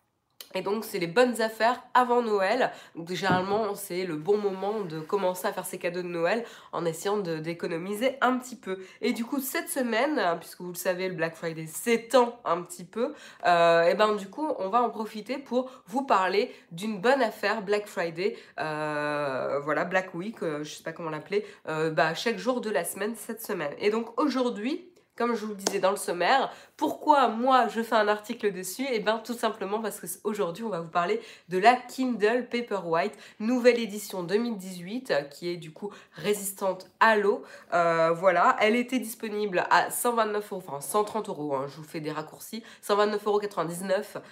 Et donc, c'est les bonnes affaires avant Noël. Généralement, c'est le bon moment de commencer à faire ses cadeaux de Noël en essayant d'économiser un petit peu. Et du coup, cette semaine, hein, puisque vous le savez, le Black Friday s'étend un petit peu, euh, et ben du coup, on va en profiter pour vous parler d'une bonne affaire Black Friday, euh, voilà, Black Week, euh, je sais pas comment l'appeler, euh, bah, chaque jour de la semaine, cette semaine. Et donc aujourd'hui, comme je vous le disais dans le sommaire, pourquoi moi je fais un article dessus? Et bien tout simplement parce que aujourd'hui on va vous parler de la Kindle Paperwhite, nouvelle édition 2018 euh, qui est du coup résistante à l'eau. Euh, voilà, elle était disponible à 129 euros, enfin 130 euros, hein, je vous fais des raccourcis, 129,99 euros oui,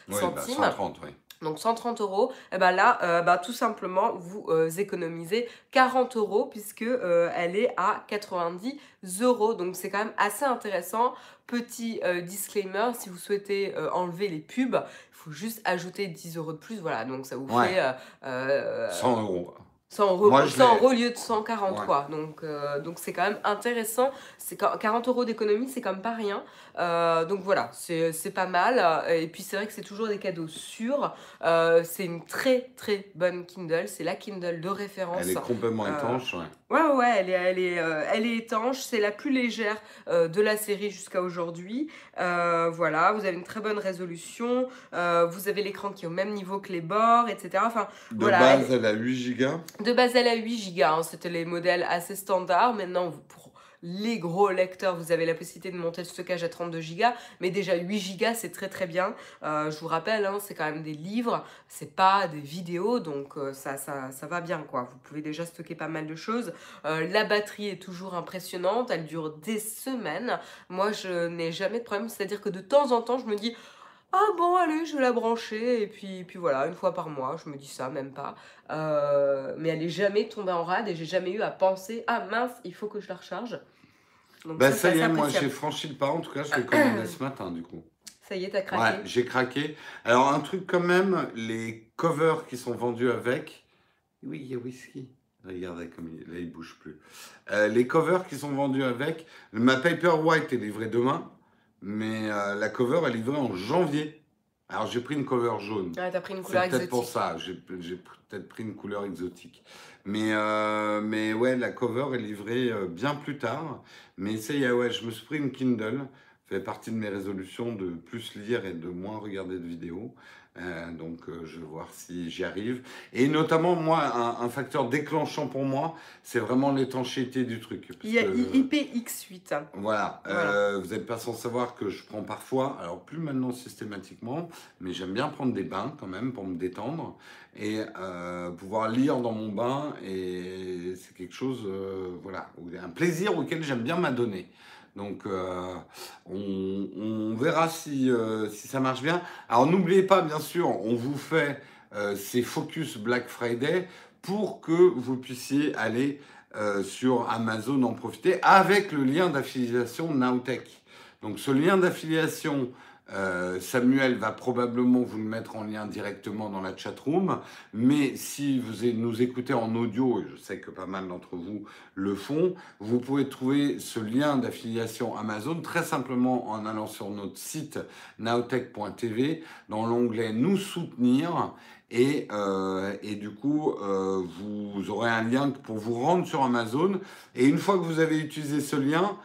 bah, centimes. 130, oui. Donc 130 euros, et ben là, euh, bah, tout simplement, vous euh, économisez 40 euros puisque euh, elle est à 90 euros. Donc c'est quand même assez intéressant. Petit euh, disclaimer, si vous souhaitez enlever les pubs, il faut juste ajouter 10 euros de plus. Voilà, donc ça vous Ouais. fait euh, euh, 100 euros. 100 euros, Moi, je 100 l'ai. euros au lieu de 140 Ouais. quoi. Donc euh, donc c'est quand même intéressant. C'est quand- 40 euros d'économie, c'est quand même pas rien. Euh, donc voilà, c'est pas mal. Et puis c'est vrai que c'est toujours des cadeaux sûrs. Euh, c'est une très très bonne Kindle. C'est la Kindle de référence. Elle est complètement étanche. ouais. Ouais, ouais, elle est, elle est, elle est étanche. C'est la plus légère de la série jusqu'à aujourd'hui. Voilà, vous avez une très bonne résolution. Vous avez l'écran qui est au même niveau que les bords, etc. Enfin, De voilà, base, elle a 8 gigas. De base, elle a 8 Go. hein. C'était les modèles assez standards. Maintenant, pour les gros lecteurs, vous avez la possibilité de monter le stockage à 32 Go. Mais déjà, 8 Go, c'est très très bien. Euh, je vous rappelle, hein, c'est quand même des livres. C'est pas des vidéos. Donc, euh, ça, ça, ça va bien, quoi. Vous pouvez déjà stocker pas mal de choses. Euh, la batterie est toujours impressionnante. Elle dure des semaines. Moi, je n'ai jamais de problème. C'est-à-dire que de temps en temps, je me dis. Ah bon, allez, je vais la brancher, et puis, puis voilà, une fois par mois, je me dis ça, même pas. Euh, mais elle est jamais tombée en rade et j'ai jamais eu à penser ah mince il faut que je la recharge. Donc Bah, ça, y est, moi, j'ai franchi le pas. En tout cas, je l'ai commandé ce matin, du coup. [clears throat] Ça y est, t'as Ouais, craqué. j'ai craqué. Alors, un truc quand même, les covers qui sont vendus avec. Oui, il y a whisky. Regardez comme il, là, il bouge plus. Euh, les covers qui sont vendus avec. Ma Paperwhite est livrée demain, mais euh, la cover est livrée en janvier. Alors, j'ai pris une cover jaune. Ouais, t'as pris une C'est couleur peut-être exotique. pour ça, j'ai peut-être pris une couleur exotique. Mais, euh, mais ouais, la cover est livrée euh, bien plus tard. Mais ça y est, ouais, je me suis pris une Kindle. Ça fait partie de mes résolutions de plus lire et de moins regarder de vidéos. Euh, donc euh, je vais voir si j'y arrive. Et notamment, moi, un, un facteur déclenchant pour moi, c'est vraiment l'étanchéité du truc. Il y a Parce que- IPX8. voilà, Voilà. euh, vous n'êtes pas sans savoir que je prends parfois, alors plus maintenant systématiquement, mais j'aime bien prendre des bains quand même pour me détendre et euh, pouvoir lire dans mon bain et c'est quelque chose, euh, voilà, un plaisir auquel j'aime bien m'adonner. Donc euh, on, verra si, euh, si ça marche bien. Alors n'oubliez pas, bien sûr, on vous fait euh, ces focus Black Friday pour que vous puissiez aller sur Amazon en profiter avec le lien d'affiliation Nowtech. Donc ce lien d'affiliation Euh, Samuel va probablement vous le mettre en lien directement dans la chat room, mais si vous nous écoutez en audio, et je sais que pas mal d'entre vous le font, vous pouvez trouver ce lien d'affiliation Amazon très simplement en allant sur notre site nowtech.tv dans l'onglet Nous soutenir et, euh, du coup, euh, vous aurez un lien pour vous rendre sur Amazon. Et une fois que vous avez utilisé ce lien,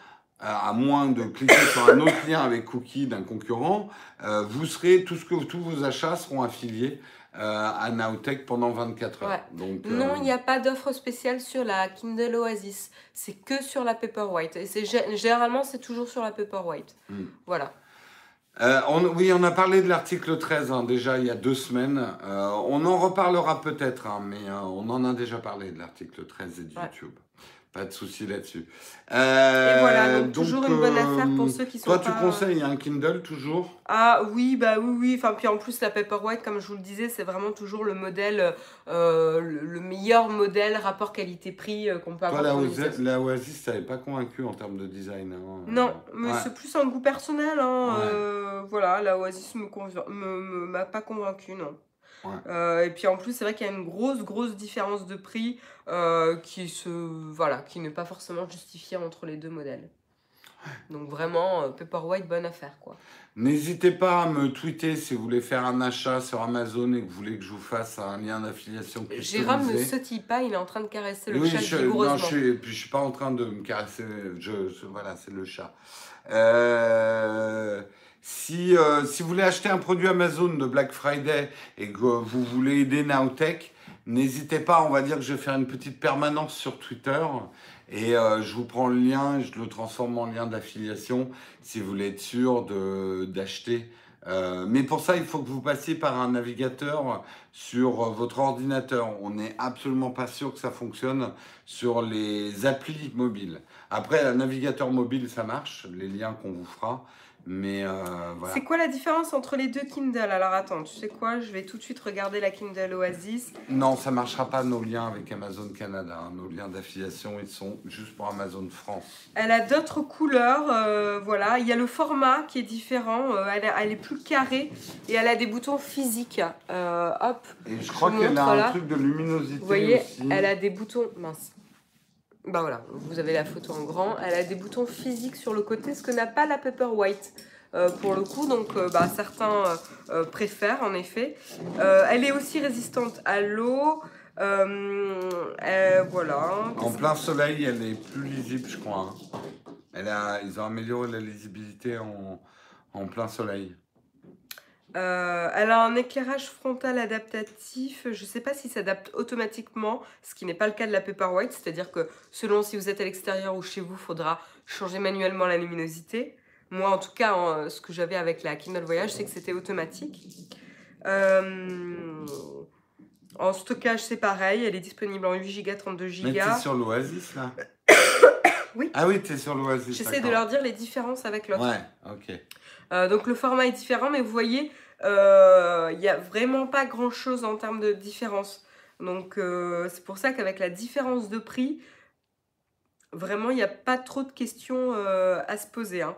à moins de cliquer sur un autre lien avec cookie d'un concurrent, euh, vous serez, tout ce que, tous vos achats seront affiliés euh, à Nowtech pendant 24 heures. Donc, non, euh, il n'y a pas d'offre spéciale sur la Kindle Oasis. C'est que sur la Paperwhite. Et c'est, généralement, c'est toujours sur la Paperwhite. Hmm. Voilà. oui, on a parlé de l'article 13 hein, déjà il y a deux semaines. on en reparlera peut-être, hein, mais on en a déjà parlé de l'article 13 et de YouTube. Pas de souci là-dessus. Euh, et voilà, donc, toujours une bonne affaire pour euh, ceux qui sont Toi, tu conseilles un Kindle toujours? Ah oui, bah oui, oui. Enfin, puis en plus, la Paperwhite, comme je vous le disais, c'est vraiment toujours le modèle, euh, le, meilleur modèle rapport qualité-prix qu'on peut avoir. Toi, la, la Oasis, ça n'avait pas convaincu en termes de design. Hein. Non, mais c'est plus un goût personnel. Hein. voilà, la Oasis ne m'a me, m'a pas convaincu, non. Euh, et puis en plus, c'est vrai qu'il y a une grosse, grosse différence de prix euh, qui, se, voilà, qui n'est pas forcément justifiée entre les deux modèles. Donc vraiment, euh, Paperwhite, bonne affaire. quoi. N'hésitez pas à me tweeter si vous voulez faire un achat sur Amazon et que vous voulez que je vous fasse un lien d'affiliation. Jérôme ne se pas, il est en train de caresser le chat je, non, je suis, puis je suis pas en train de me caresser. Je, voilà, c'est le chat. Euh... Si, euh, si vous voulez acheter un produit Amazon de Black Friday et que vous voulez aider Nowtech, n'hésitez pas, on va dire que je vais faire une petite permanence sur Twitter et euh, je vous prends le lien, je le transforme en lien d'affiliation si vous voulez être sûr d'acheter. Euh, mais pour ça, il faut que vous passiez par un navigateur sur votre ordinateur. On n'est absolument pas sûr que ça fonctionne sur les applis mobiles. Après, un navigateur mobile, ça marche, les liens qu'on vous fera. Mais euh, C'est quoi la différence entre les deux Kindle? Alors attends, tu sais quoi? Je vais tout de suite regarder la Kindle Oasis. Non, ça marchera pas nos liens avec Amazon Canada. Hein. Nos liens d'affiliation, ils sont juste pour Amazon France. Elle a d'autres couleurs, euh, voilà. Il y a le format qui est différent. Euh, elle, est plus carrée et elle a des boutons physiques. hop. Et je crois qu'elle a un truc de luminosité. Vous voyez, elle a des boutons mince. Bah voilà, vous avez la photo en grand. Elle a des boutons physiques sur le côté, ce que n'a pas la Paperwhite. Euh, pour le coup, donc euh, bah, certains euh, préfèrent en effet. elle est aussi résistante à l'eau. En plein soleil, elle est plus lisible, je crois. Hein. Elle a, ils ont amélioré la lisibilité en plein soleil. Euh, elle a un éclairage frontal adaptatif. Je ne sais pas si s'adapte automatiquement, ce qui n'est pas le cas de la Paperwhite. C'est-à-dire que selon si vous êtes à l'extérieur ou chez vous, il faudra changer manuellement la luminosité. Moi, en tout cas, ce que j'avais avec la Kindle Voyage, c'est que c'était automatique. Euh, en stockage, c'est pareil. Elle est disponible en 8 Go, 32 Go. Mais es sur l'Oasis, là [coughs] Oui. Ah oui, tu es sur l'Oasis. J'essaie de leur dire les différences avec l'autre. Ouais, ok. Euh, donc le format est différent, mais vous voyez, euh, il n'y a vraiment pas grand chose en termes de différence. Donc euh, c'est pour ça qu'avec la différence de prix, vraiment il n'y a pas trop de questions à se poser. Hein.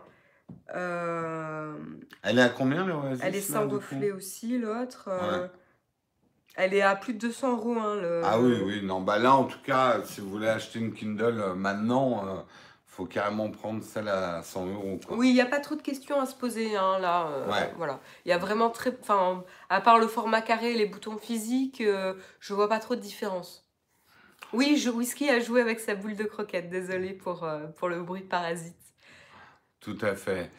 Elle est à combien le Elle est sans reflet aussi, l'autre. Elle est à plus de 200 euros. Hein, ah oui, oui, non, bah là en tout cas, si vous voulez acheter une Kindle maintenant, faut carrément prendre celle à 100 euros. Oui, il n'y a pas trop de questions à se poser hein, là. Euh, voilà. Il y a vraiment très. Enfin, à part le format carré et les boutons physiques, euh, je vois pas trop de différence. Oui, je, Whisky a joué avec sa boule de croquette. Désolé pour, euh, pour le bruit de parasite. Tout à fait.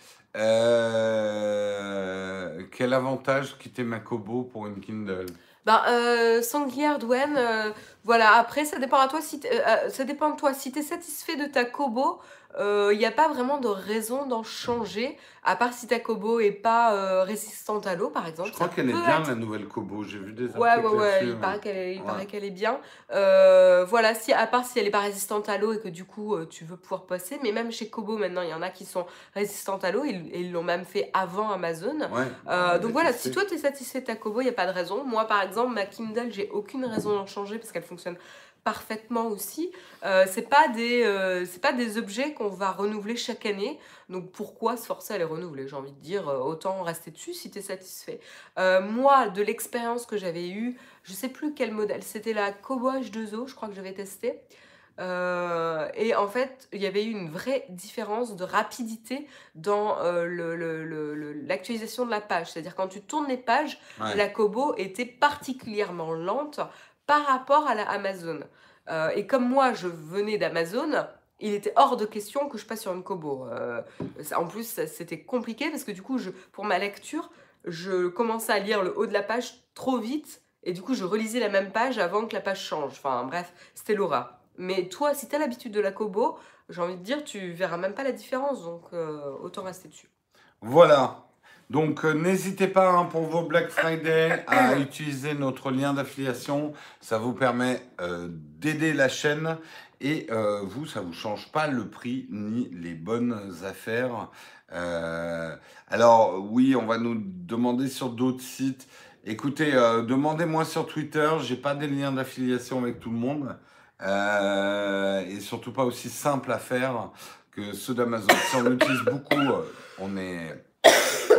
quel avantage quitter Makobo pour une Kindle? Ben, euh, voilà, après, ça dépend, à toi si ça dépend de toi. Si tu satisfait de ta Kobo, il euh, n'y a pas vraiment de raison d'en changer, à part si ta Kobo est pas euh, résistante à l'eau, par exemple. Je crois qu'elle est bien, la nouvelle Kobo. J'ai vu des Ouais, ouais, ouais. Il paraît qu'elle est, bien. Euh, voilà, si, à part si elle est pas résistante à l'eau et que du coup, tu veux pouvoir passer. Mais même chez Kobo, maintenant, il y en a qui sont résistantes à l'eau. Et ils l'ont même fait avant Amazon. donc voilà, si toi, tu es satisfait de ta Kobo, il n'y a pas de raison. Moi, par exemple, ma Kindle, j'ai aucune raison d'en changer parce qu'elle fonctionne parfaitement aussi. Euh, c'est pas des euh, c'est pas des objets qu'on va renouveler chaque année. Donc pourquoi se forcer à les renouveler? J'ai envie de dire euh, autant rester dessus si tu es satisfait. Euh, moi, de l'expérience que j'avais eue, je sais plus quel modèle, c'était la Kobo H2O, je crois que j'avais testé. Euh, et en fait, il y avait eu une vraie différence de rapidité dans euh, l'actualisation de la page. C'est-à-dire quand tu tournes les pages, Ouais. la Kobo était particulièrement lente par rapport à la Amazon. Euh, et comme moi, je venais d'Amazon, il était hors de question que je passe sur une Kobo. Euh, ça- en plus, c'était compliqué parce que du coup, je, pour ma lecture, je commençais à lire le haut de la page trop vite. Et du coup, je relisais la même page avant que la page change. Enfin, bref, c'était l'horreur. Mais toi, si tu as l'habitude de la Kobo, j'ai envie de dire, tu verras même pas la différence. Donc, euh, autant rester dessus. Voilà. Donc euh, n'hésitez pas hein, pour vos Black Friday à [coughs] utiliser notre lien d'affiliation. Ça vous permet euh, d'aider la chaîne et euh, vous, ça vous change pas le prix ni les bonnes affaires. Euh, alors oui, on va nous demander sur d'autres sites. Écoutez, euh, demandez-moi sur Twitter. J'ai pas des liens d'affiliation avec tout le monde Euh, et surtout pas aussi simple à faire que ceux d'Amazon. Si on utilise beaucoup, on est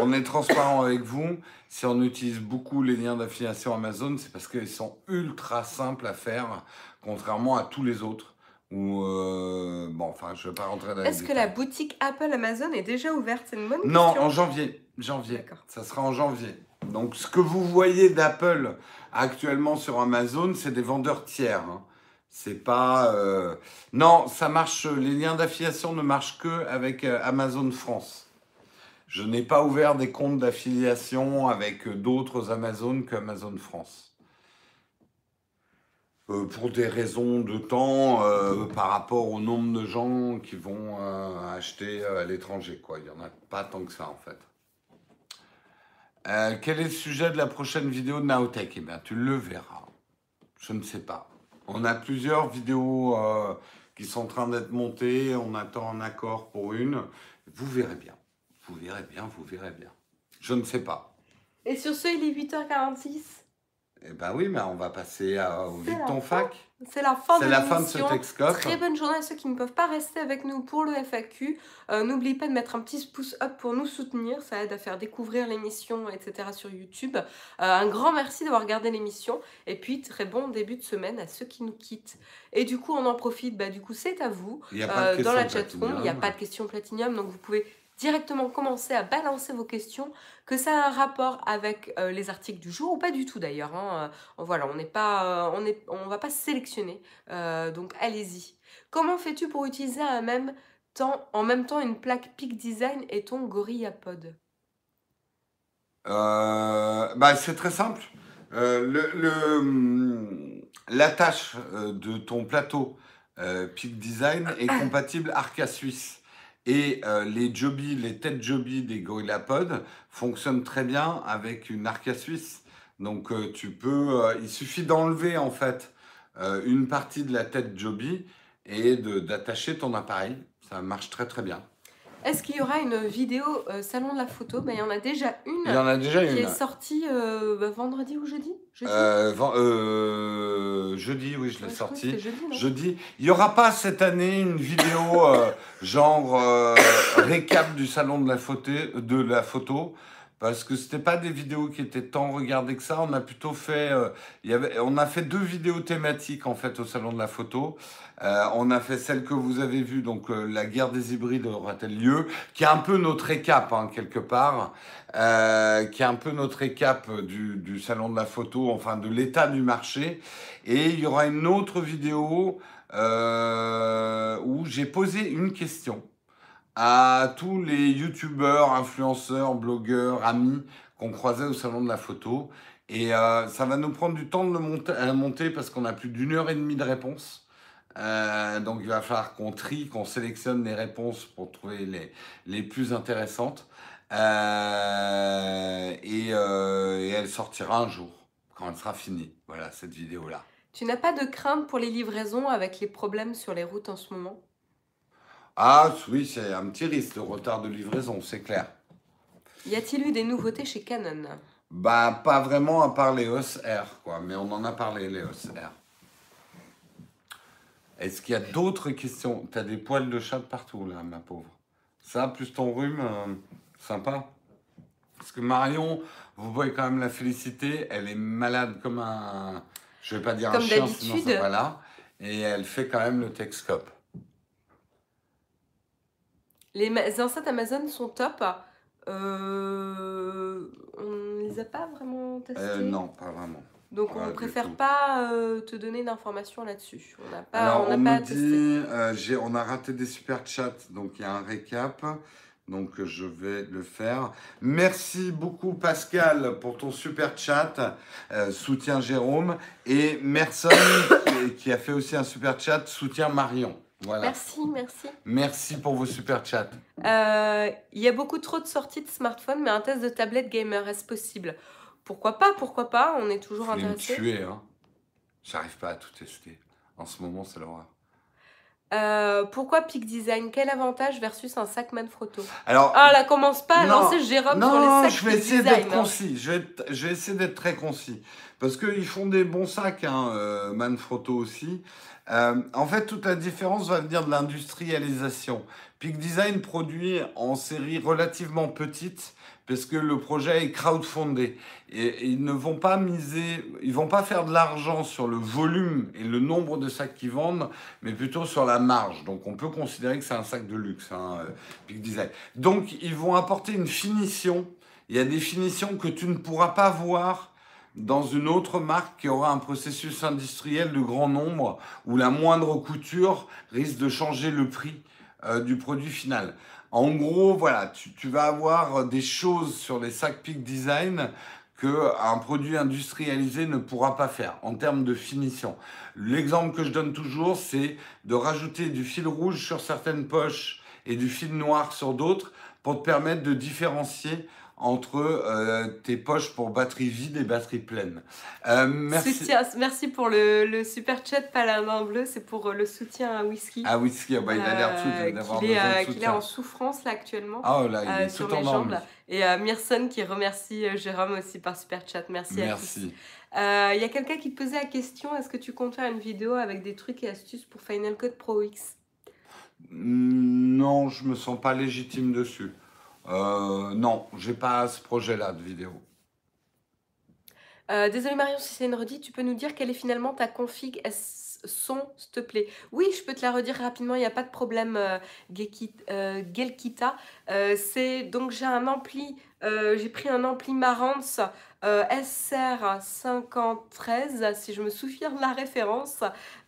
on est transparent avec vous. Si on utilise beaucoup les liens d'affiliation Amazon, c'est parce qu'ils sont ultra simples à faire, contrairement à tous les autres. Ou euh, bon, enfin, je vais pas rentrer dans les Est-ce que la boutique Apple Amazon est déjà ouverte? C'est une bonne Non, question. en janvier. Janvier. D'accord. Ça sera en janvier. Donc, ce que vous voyez d'Apple actuellement sur Amazon, c'est des vendeurs tiers. hein. C'est pas. euh, Non, ça marche. Les liens d'affiliation ne marchent que avec euh, Amazon France. Je n'ai pas ouvert des comptes d'affiliation avec euh, d'autres Amazon qu'Amazon France. Euh, pour des raisons de temps euh, par rapport au nombre de gens qui vont acheter à l'étranger. quoi. Il n'y en a pas tant que ça en fait. Quel est le sujet de la prochaine vidéo de Naotech? Eh bien, tu le verras. Je ne sais pas. On a plusieurs vidéos qui sont en train d'être montées. On attend un accord pour une. Vous verrez bien. Vous verrez bien, vous verrez bien. Je ne sais pas. Et sur ce, il est 8h46. Eh ben oui, mais on va passer à, au la ton fin. fac. C'est la fin de la fin de ce. Texcope. Très bonne journée à ceux qui ne peuvent pas rester avec nous pour le FAQ. Euh, N'oubliez pas de mettre un petit pouce up pour nous soutenir, ça aide à faire découvrir l'émission, etc. sur YouTube. Euh, un grand merci d'avoir regardé l'émission et puis très bon début de semaine à ceux qui nous quittent. Et du coup, on en profite, bah, du coup, c'est à vous. Il n'y a pas de Euh, dans la chatroom, il n'y a pas de questions platinium, donc vous pouvez directement commencer à balancer vos questions, que ça a un rapport avec euh, les articles du jour ou pas du tout d'ailleurs. hein. Euh, Voilà, on n'est pas, euh, on est, on va pas sélectionner, donc allez-y. Comment fais-tu pour utiliser en même temps, en même temps une plaque Peak Design et ton Gorilla Pod? Euh, bah, c'est très simple. Le, le, hum, la tâche de ton plateau Peak Design est compatible Arca Suisse. Et euh, les jobbies, les têtes jobbies des GorillaPod fonctionnent très bien avec une Arca Suisse. Donc euh, tu peux, euh, il suffit d'enlever en fait une partie de la tête jobby et d'attacher ton appareil. Ça marche très très bien. Est-ce qu'il y aura une vidéo euh, salon de la photo? Ben, Il y en a déjà une Il y en a déjà qui une. est sortie euh, bah, vendredi ou jeudi, Jeudi? Euh, ven- euh, jeudi, oui, je l'ai Ouais, je crois que sorti. c'était jeudi, non? Jeudi. Il n'y aura pas cette année une vidéo euh, genre euh, récap du salon de la, photo, de la photo? Parce que c'était pas des vidéos qui étaient tant regardées que ça. On a plutôt fait, euh, y avait, on a fait deux vidéos thématiques en fait au salon de la photo. Euh, on a fait celle que vous avez vue, donc euh, la guerre des hybrides aura-t-elle lieu, qui est un peu notre récap hein, quelque part, euh, qui est un peu notre récap du, du salon de la photo, enfin de l'état du marché. Et il y aura une autre vidéo euh, où j'ai posé une question à tous les youtubeurs, influenceurs, blogueurs, amis qu'on croisait au salon de la photo. Et euh, ça va nous prendre du temps de le monter, parce qu'on a plus d'une heure et demie de réponses. Euh, donc il va falloir qu'on trie, qu'on sélectionne les réponses pour trouver les, les plus intéressantes. Euh, et, et elle sortira un jour, quand elle sera finie. Voilà, cette vidéo-là. Tu n'as pas de crainte pour les livraisons avec les problèmes sur les routes en ce moment? Ah oui, c'est un petit risque de retard de livraison, c'est clair. Y a-t-il eu des nouveautés chez Canon? Bah, pas vraiment à part les EOS R, quoi. Mais on en a parlé, les EOS R. Est-ce qu'il y a d'autres questions? Tu as des poils de chat partout, là, ma pauvre. Ça, plus ton rhume, euh, sympa. Parce que Marion, vous pouvez quand même la féliciter. Elle est malade comme un. Je vais pas dire un chien, sinon ça va là. Et elle fait quand même le Texcope. Les enceintes Amazon sont top. Euh, on les a pas vraiment testées? Euh, non, pas vraiment. Donc on du préfère pas euh, te donner d'informations là-dessus. On n'a pas, Alors, on pas testé. dit, euh, j'ai- on a raté des super chats, donc il y a un récap. Donc euh, je vais le faire. Merci beaucoup Pascal pour ton super chat, euh, soutien Jérôme. Et Merson [coughs] qui, qui a fait aussi un super chat, soutien Marion. Voilà. Merci, merci. Merci pour vos super chats. Euh, Il y a beaucoup trop de sorties de smartphones, mais un test de tablette gamer, est-ce possible? Pourquoi pas, pourquoi pas? On est toujours Je vais me intéressé. tuer. Hein. J'arrive pas à tout tester. En ce moment, c'est l'horreur. Euh, pourquoi Peak Design? Quel avantage versus un sac Manfrotto? Alors, Ah là, commence pas à Non, lancer Jérôme non, sur les sacs je vais essayer d'être hein. concis. Je vais, je vais essayer d'être très concis. Parce qu'ils font des bons sacs, hein, euh, Manfrotto aussi. Euh, en fait, toute la différence va venir de l'industrialisation. Peak Design produit en série relativement petite parce que le projet est crowdfundé. Et, ils ne vont pas miser, ils vont pas faire de l'argent sur le volume et le nombre de sacs qu'ils vendent, mais plutôt sur la marge. Donc on peut considérer que c'est un sac de luxe, hein, euh, Peak Design. Donc ils vont apporter une finition. Il y a des finitions que tu ne pourras pas voir dans une autre marque qui aura un processus industriel de grand nombre où la moindre couture risque de changer le prix euh, du produit final. En gros, voilà, tu, vas avoir des choses sur les sacs Peak Design que un produit industrialisé ne pourra pas faire en termes de finition. L'exemple que je donne toujours, c'est de rajouter du fil rouge sur certaines poches et du fil noir sur d'autres pour te permettre de différencier entre euh, tes poches pour batterie vide et batterie pleine. Euh, merci. Soutien- merci pour le, le super chat paladin bleu, c'est pour euh, le soutien à whisky. Ah whisky, ah bah, il a l'air d'avoir besoin est, de qu'il est en souffrance là actuellement. Ah là, il est sur endormi. jambes. là. Et Myrson qui remercie Jérôme aussi par super chat. Merci, à tous. Merci. Euh, Il y a quelqu'un qui te posait la question est-ce que tu comptes faire une vidéo avec des trucs et astuces pour Final Cut Pro X? Non, je me sens pas légitime dessus. Euh, non, j'ai pas ce projet-là de vidéo. Euh, Désolé Marion, si c'est une redite, tu peux nous dire quelle est finalement ta config son, s'il te plaît? Oui, je peux te la redire rapidement, il n'y a pas de problème, euh, euh, Gelkita. Euh, c'est donc j'ai un ampli, euh, j'ai pris un ampli Marantz euh, SR5013, si je me souviens de la référence,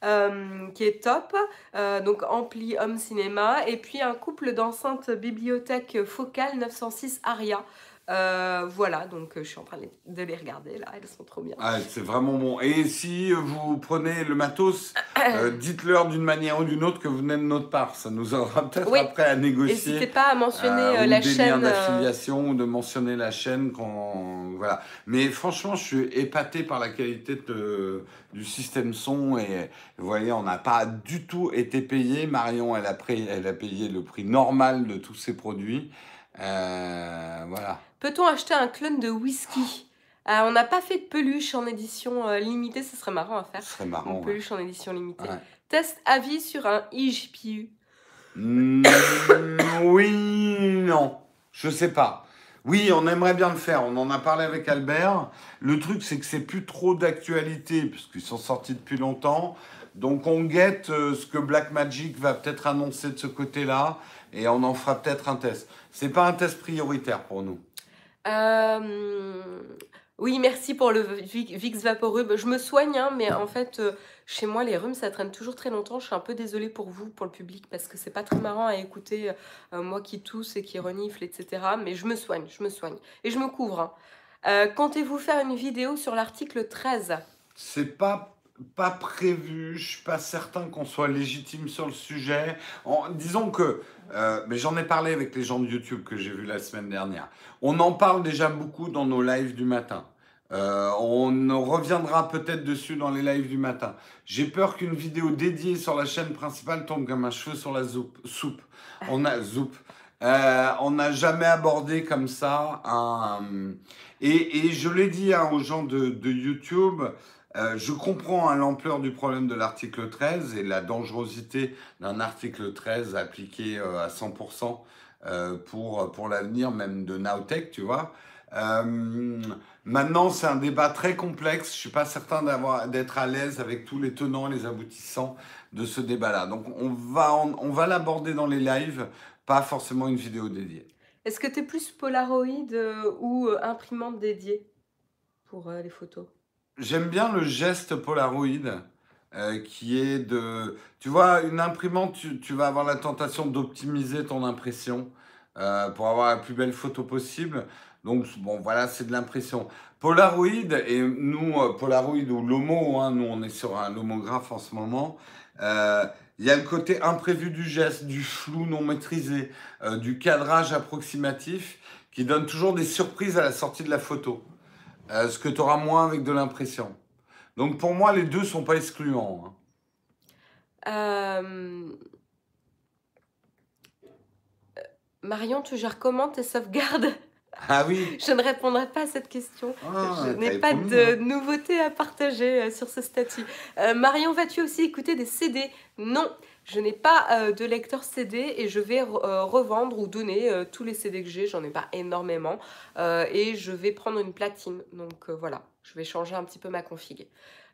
euh, qui est top. Euh, donc ampli home cinéma, et puis un couple d'enceintes bibliothèque focale 906 Aria. Euh, voilà, donc euh, je suis en train de les- de les regarder là, elles sont trop bien. Ah, c'est vraiment bon. Et si vous prenez le matos, [coughs] euh, dites-leur d'une manière ou d'une autre que vous venez de notre part. Ça nous aura [laughs] peut-être Oui. après à négocier. N'hésitez pas à mentionner euh, euh, la des chaîne. euh, d'affiliation ou de mentionner la chaîne quand voilà. Mais franchement, je suis épaté par la qualité de- du système son et vous voyez, on n'a pas du tout été payé. Marion, elle a, pris- elle a payé le prix normal de tous ses produits. Euh, voilà. Peut-on acheter un clone de whisky? Euh, On n'a pas fait de peluche en édition euh, limitée, ce serait marrant à faire. Ce serait Une marrant. ouais. peluche en édition limitée. Ouais. Test avis sur un eGPU. Mm, [coughs] oui, non. Je sais pas. Oui, on aimerait bien le faire. On en a parlé avec Albert. Le truc, c'est que c'est plus trop d'actualité, puisqu'ils sont sortis depuis longtemps. Donc, on guette euh, ce que Blackmagic va peut-être annoncer de ce côté-là, et on en fera peut-être un test. C'est pas un test prioritaire pour nous. Euh, Oui, merci pour le Vi- Vicks Vaporub. Je me soigne, hein, mais en fait, euh, chez moi, les rhumes, ça traîne toujours très longtemps. Je suis un peu désolée pour vous, pour le public, parce que c'est pas très marrant à écouter, euh, moi qui tousse et qui renifle, etc. Mais je me soigne, je me soigne. Et je me couvre. hein. Comptez-vous faire une vidéo sur l'article 13 C'est pas, pas prévu, je suis pas certain qu'on soit légitime sur le sujet. En- disons que, euh, mais j'en ai parlé avec les gens de YouTube que j'ai vu la semaine dernière. On en parle déjà beaucoup dans nos lives du matin. Euh, on en reviendra peut-être dessus dans les lives du matin. J'ai peur qu'une vidéo dédiée sur la chaîne principale tombe comme un cheveu sur la soupe. soupe. On a [laughs] soupe. Euh, on n'a jamais abordé comme ça. Et, je l'ai dit hein, aux gens de YouTube, Euh, je comprends hein, l'ampleur du problème de l'article 13 et la dangerosité d'un article 13 appliqué euh, à 100% euh, pour, pour l'avenir même de Nowtech, tu vois. maintenant, c'est un débat très complexe. Je suis pas certain d'être à l'aise avec tous les tenants et les aboutissants de ce débat-là. Donc, on va, on va l'aborder dans les lives, pas forcément une vidéo dédiée. Est-ce que tu es plus Polaroid ou imprimante dédiée pour les photos? J'aime bien le geste Polaroid euh, qui est de... Tu vois, une imprimante, tu, vas avoir la tentation d'optimiser ton impression euh, pour avoir la plus belle photo possible. Donc, bon, voilà, c'est de l'impression. Polaroid, et nous, euh, Polaroid ou Lomo, hein, nous, on est sur un lomographe en ce moment. Il y a le côté imprévu du geste, du flou non maîtrisé, du cadrage approximatif qui donne toujours des surprises à la sortie de la photo. Euh, ce que tu auras moins avec de l'impression. Donc pour moi, les deux sont pas excluants. Hein. Euh, Marion, tu gères comment tes sauvegardes? Ah oui Je ne répondrai pas à cette question. Ah, je n'ai pas de nouveautés à partager euh, sur ce statut. Marion, vas-tu aussi écouter des CD Non. Je n'ai pas euh, de lecteur CD et je vais euh, revendre ou donner euh, tous les CD que j'ai. J'en ai pas énormément. et je vais prendre une platine. Donc voilà, je vais changer un petit peu ma config.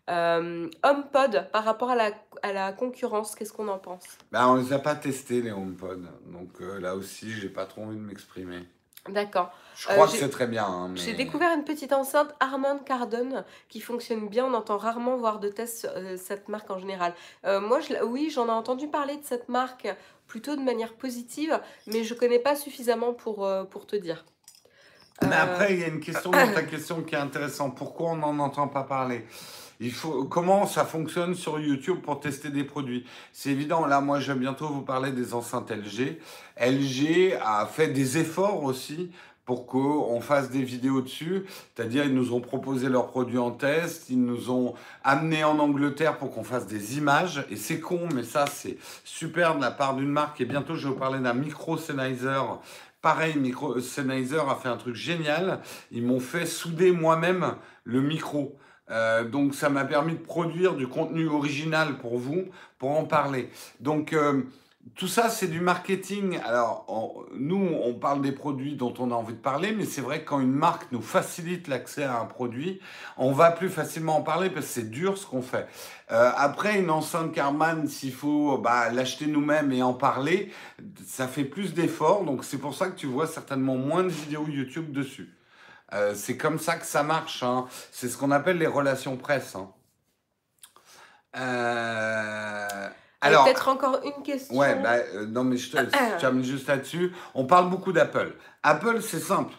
HomePod, par rapport à la, à la concurrence, qu'est-ce qu'on en pense? Ben, On ne les a pas testés, les HomePod. Donc là aussi, j'ai pas trop envie de m'exprimer. D'accord. Je crois euh, que c'est très bien. Hein, j'ai découvert une petite enceinte Harman Kardon qui fonctionne bien. On entend rarement voir de tests euh, cette marque en général. Euh, moi, je, oui, j'en ai entendu parler de cette marque plutôt de manière positive, mais je connais pas suffisamment pour, pour te dire. Mais après, il y a une question dans ta [coughs] question qui est intéressante. Pourquoi on n'en entend pas parler? Comment ça fonctionne sur YouTube pour tester des produits? C'est évident, là, moi, je vais bientôt vous parler des enceintes LG. LG a fait des efforts aussi pour qu'on fasse des vidéos dessus. C'est-à-dire, ils nous ont proposé leurs produits en test, ils nous ont amené en Angleterre pour qu'on fasse des images. Et c'est con, mais ça, c'est super de la part d'une marque. Et bientôt, je vais vous parler d'un micro Sennheiser Pareil, Micro Sennheiser a fait un truc génial. Ils m'ont fait souder moi-même le micro. Euh, donc ça m'a permis de produire du contenu original pour vous, pour en parler. Donc euh, tout ça, c'est du marketing. Alors, nous, on parle des produits dont on a envie de parler, mais c'est vrai que quand une marque nous facilite l'accès à un produit, on va plus facilement en parler parce que c'est dur ce qu'on fait. Euh, après, une enceinte Carman, s'il faut bah, l'acheter nous-mêmes et en parler, ça fait plus d'efforts. Donc, c'est pour ça que tu vois certainement moins de vidéos YouTube dessus. Euh, c'est comme ça que ça marche. Hein. C'est ce qu'on appelle les relations presse. Hein. Euh, alors, peut-être encore une question. Ouais, bah, euh, non, mais je, te, termine juste là-dessus. On parle beaucoup d'Apple. Apple, c'est simple.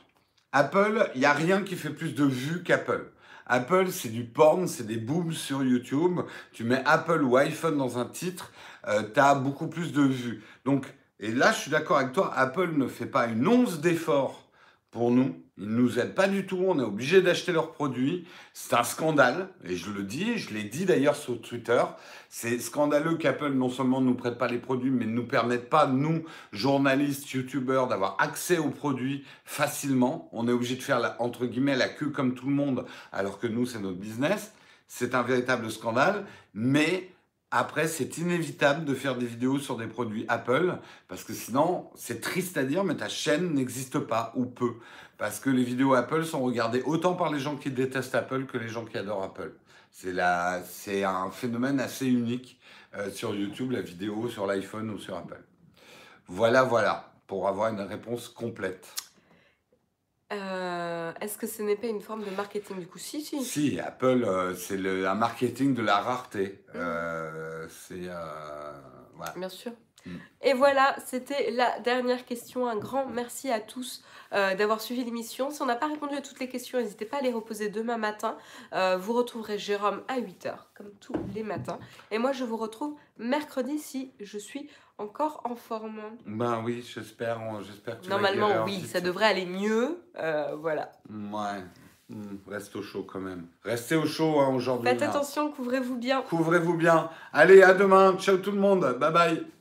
Apple, il n'y a rien qui fait plus de vues qu'Apple. Apple, c'est du porn, c'est des booms sur YouTube. Tu mets Apple ou iPhone dans un titre, tu as beaucoup plus de vues. Donc, et là, je suis d'accord avec toi, Apple ne fait pas une once d'effort pour nous. Ils ne nous aident pas du tout, on est obligé d'acheter leurs produits. C'est un scandale, et je le dis, je l'ai dit d'ailleurs sur Twitter. C'est scandaleux qu'Apple non seulement ne nous prête pas les produits, mais ne nous permette pas, nous, journalistes, youtubeurs, d'avoir accès aux produits facilement. On est obligé de faire, la, entre guillemets, la queue comme tout le monde, alors que nous, c'est notre business. C'est un véritable scandale, mais après, c'est inévitable de faire des vidéos sur des produits Apple, parce que sinon, c'est triste à dire, mais ta chaîne n'existe pas, ou peu. Parce que les vidéos Apple sont regardées autant par les gens qui détestent Apple que les gens qui adorent Apple. C'est, c'est un phénomène assez unique euh, sur YouTube, la vidéo sur l'iPhone ou sur Apple. Voilà, voilà, pour avoir une réponse complète. Euh, est-ce que ce n'est pas une forme de marketing du coup? Si, si. Si, Apple, euh, c'est un marketing de la rareté. C'est. Voilà. Bien sûr. Mm. Et voilà, c'était la dernière question. Un grand merci à tous d'avoir suivi l'émission. Si on n'a pas répondu à toutes les questions, n'hésitez pas à les reposer demain matin. vous retrouverez Jérôme à 8h, comme tous les matins. Et moi, je vous retrouve mercredi si je suis encore en forme. Ben oui, j'espère. j'espère Normalement, oui, ça devrait aller mieux. Euh, voilà. Ouais. Hmm, reste au chaud quand même. Restez au chaud hein, aujourd'hui. Faites attention, couvrez-vous bien. Couvrez-vous bien. Allez, à demain. Ciao tout le monde. Bye bye.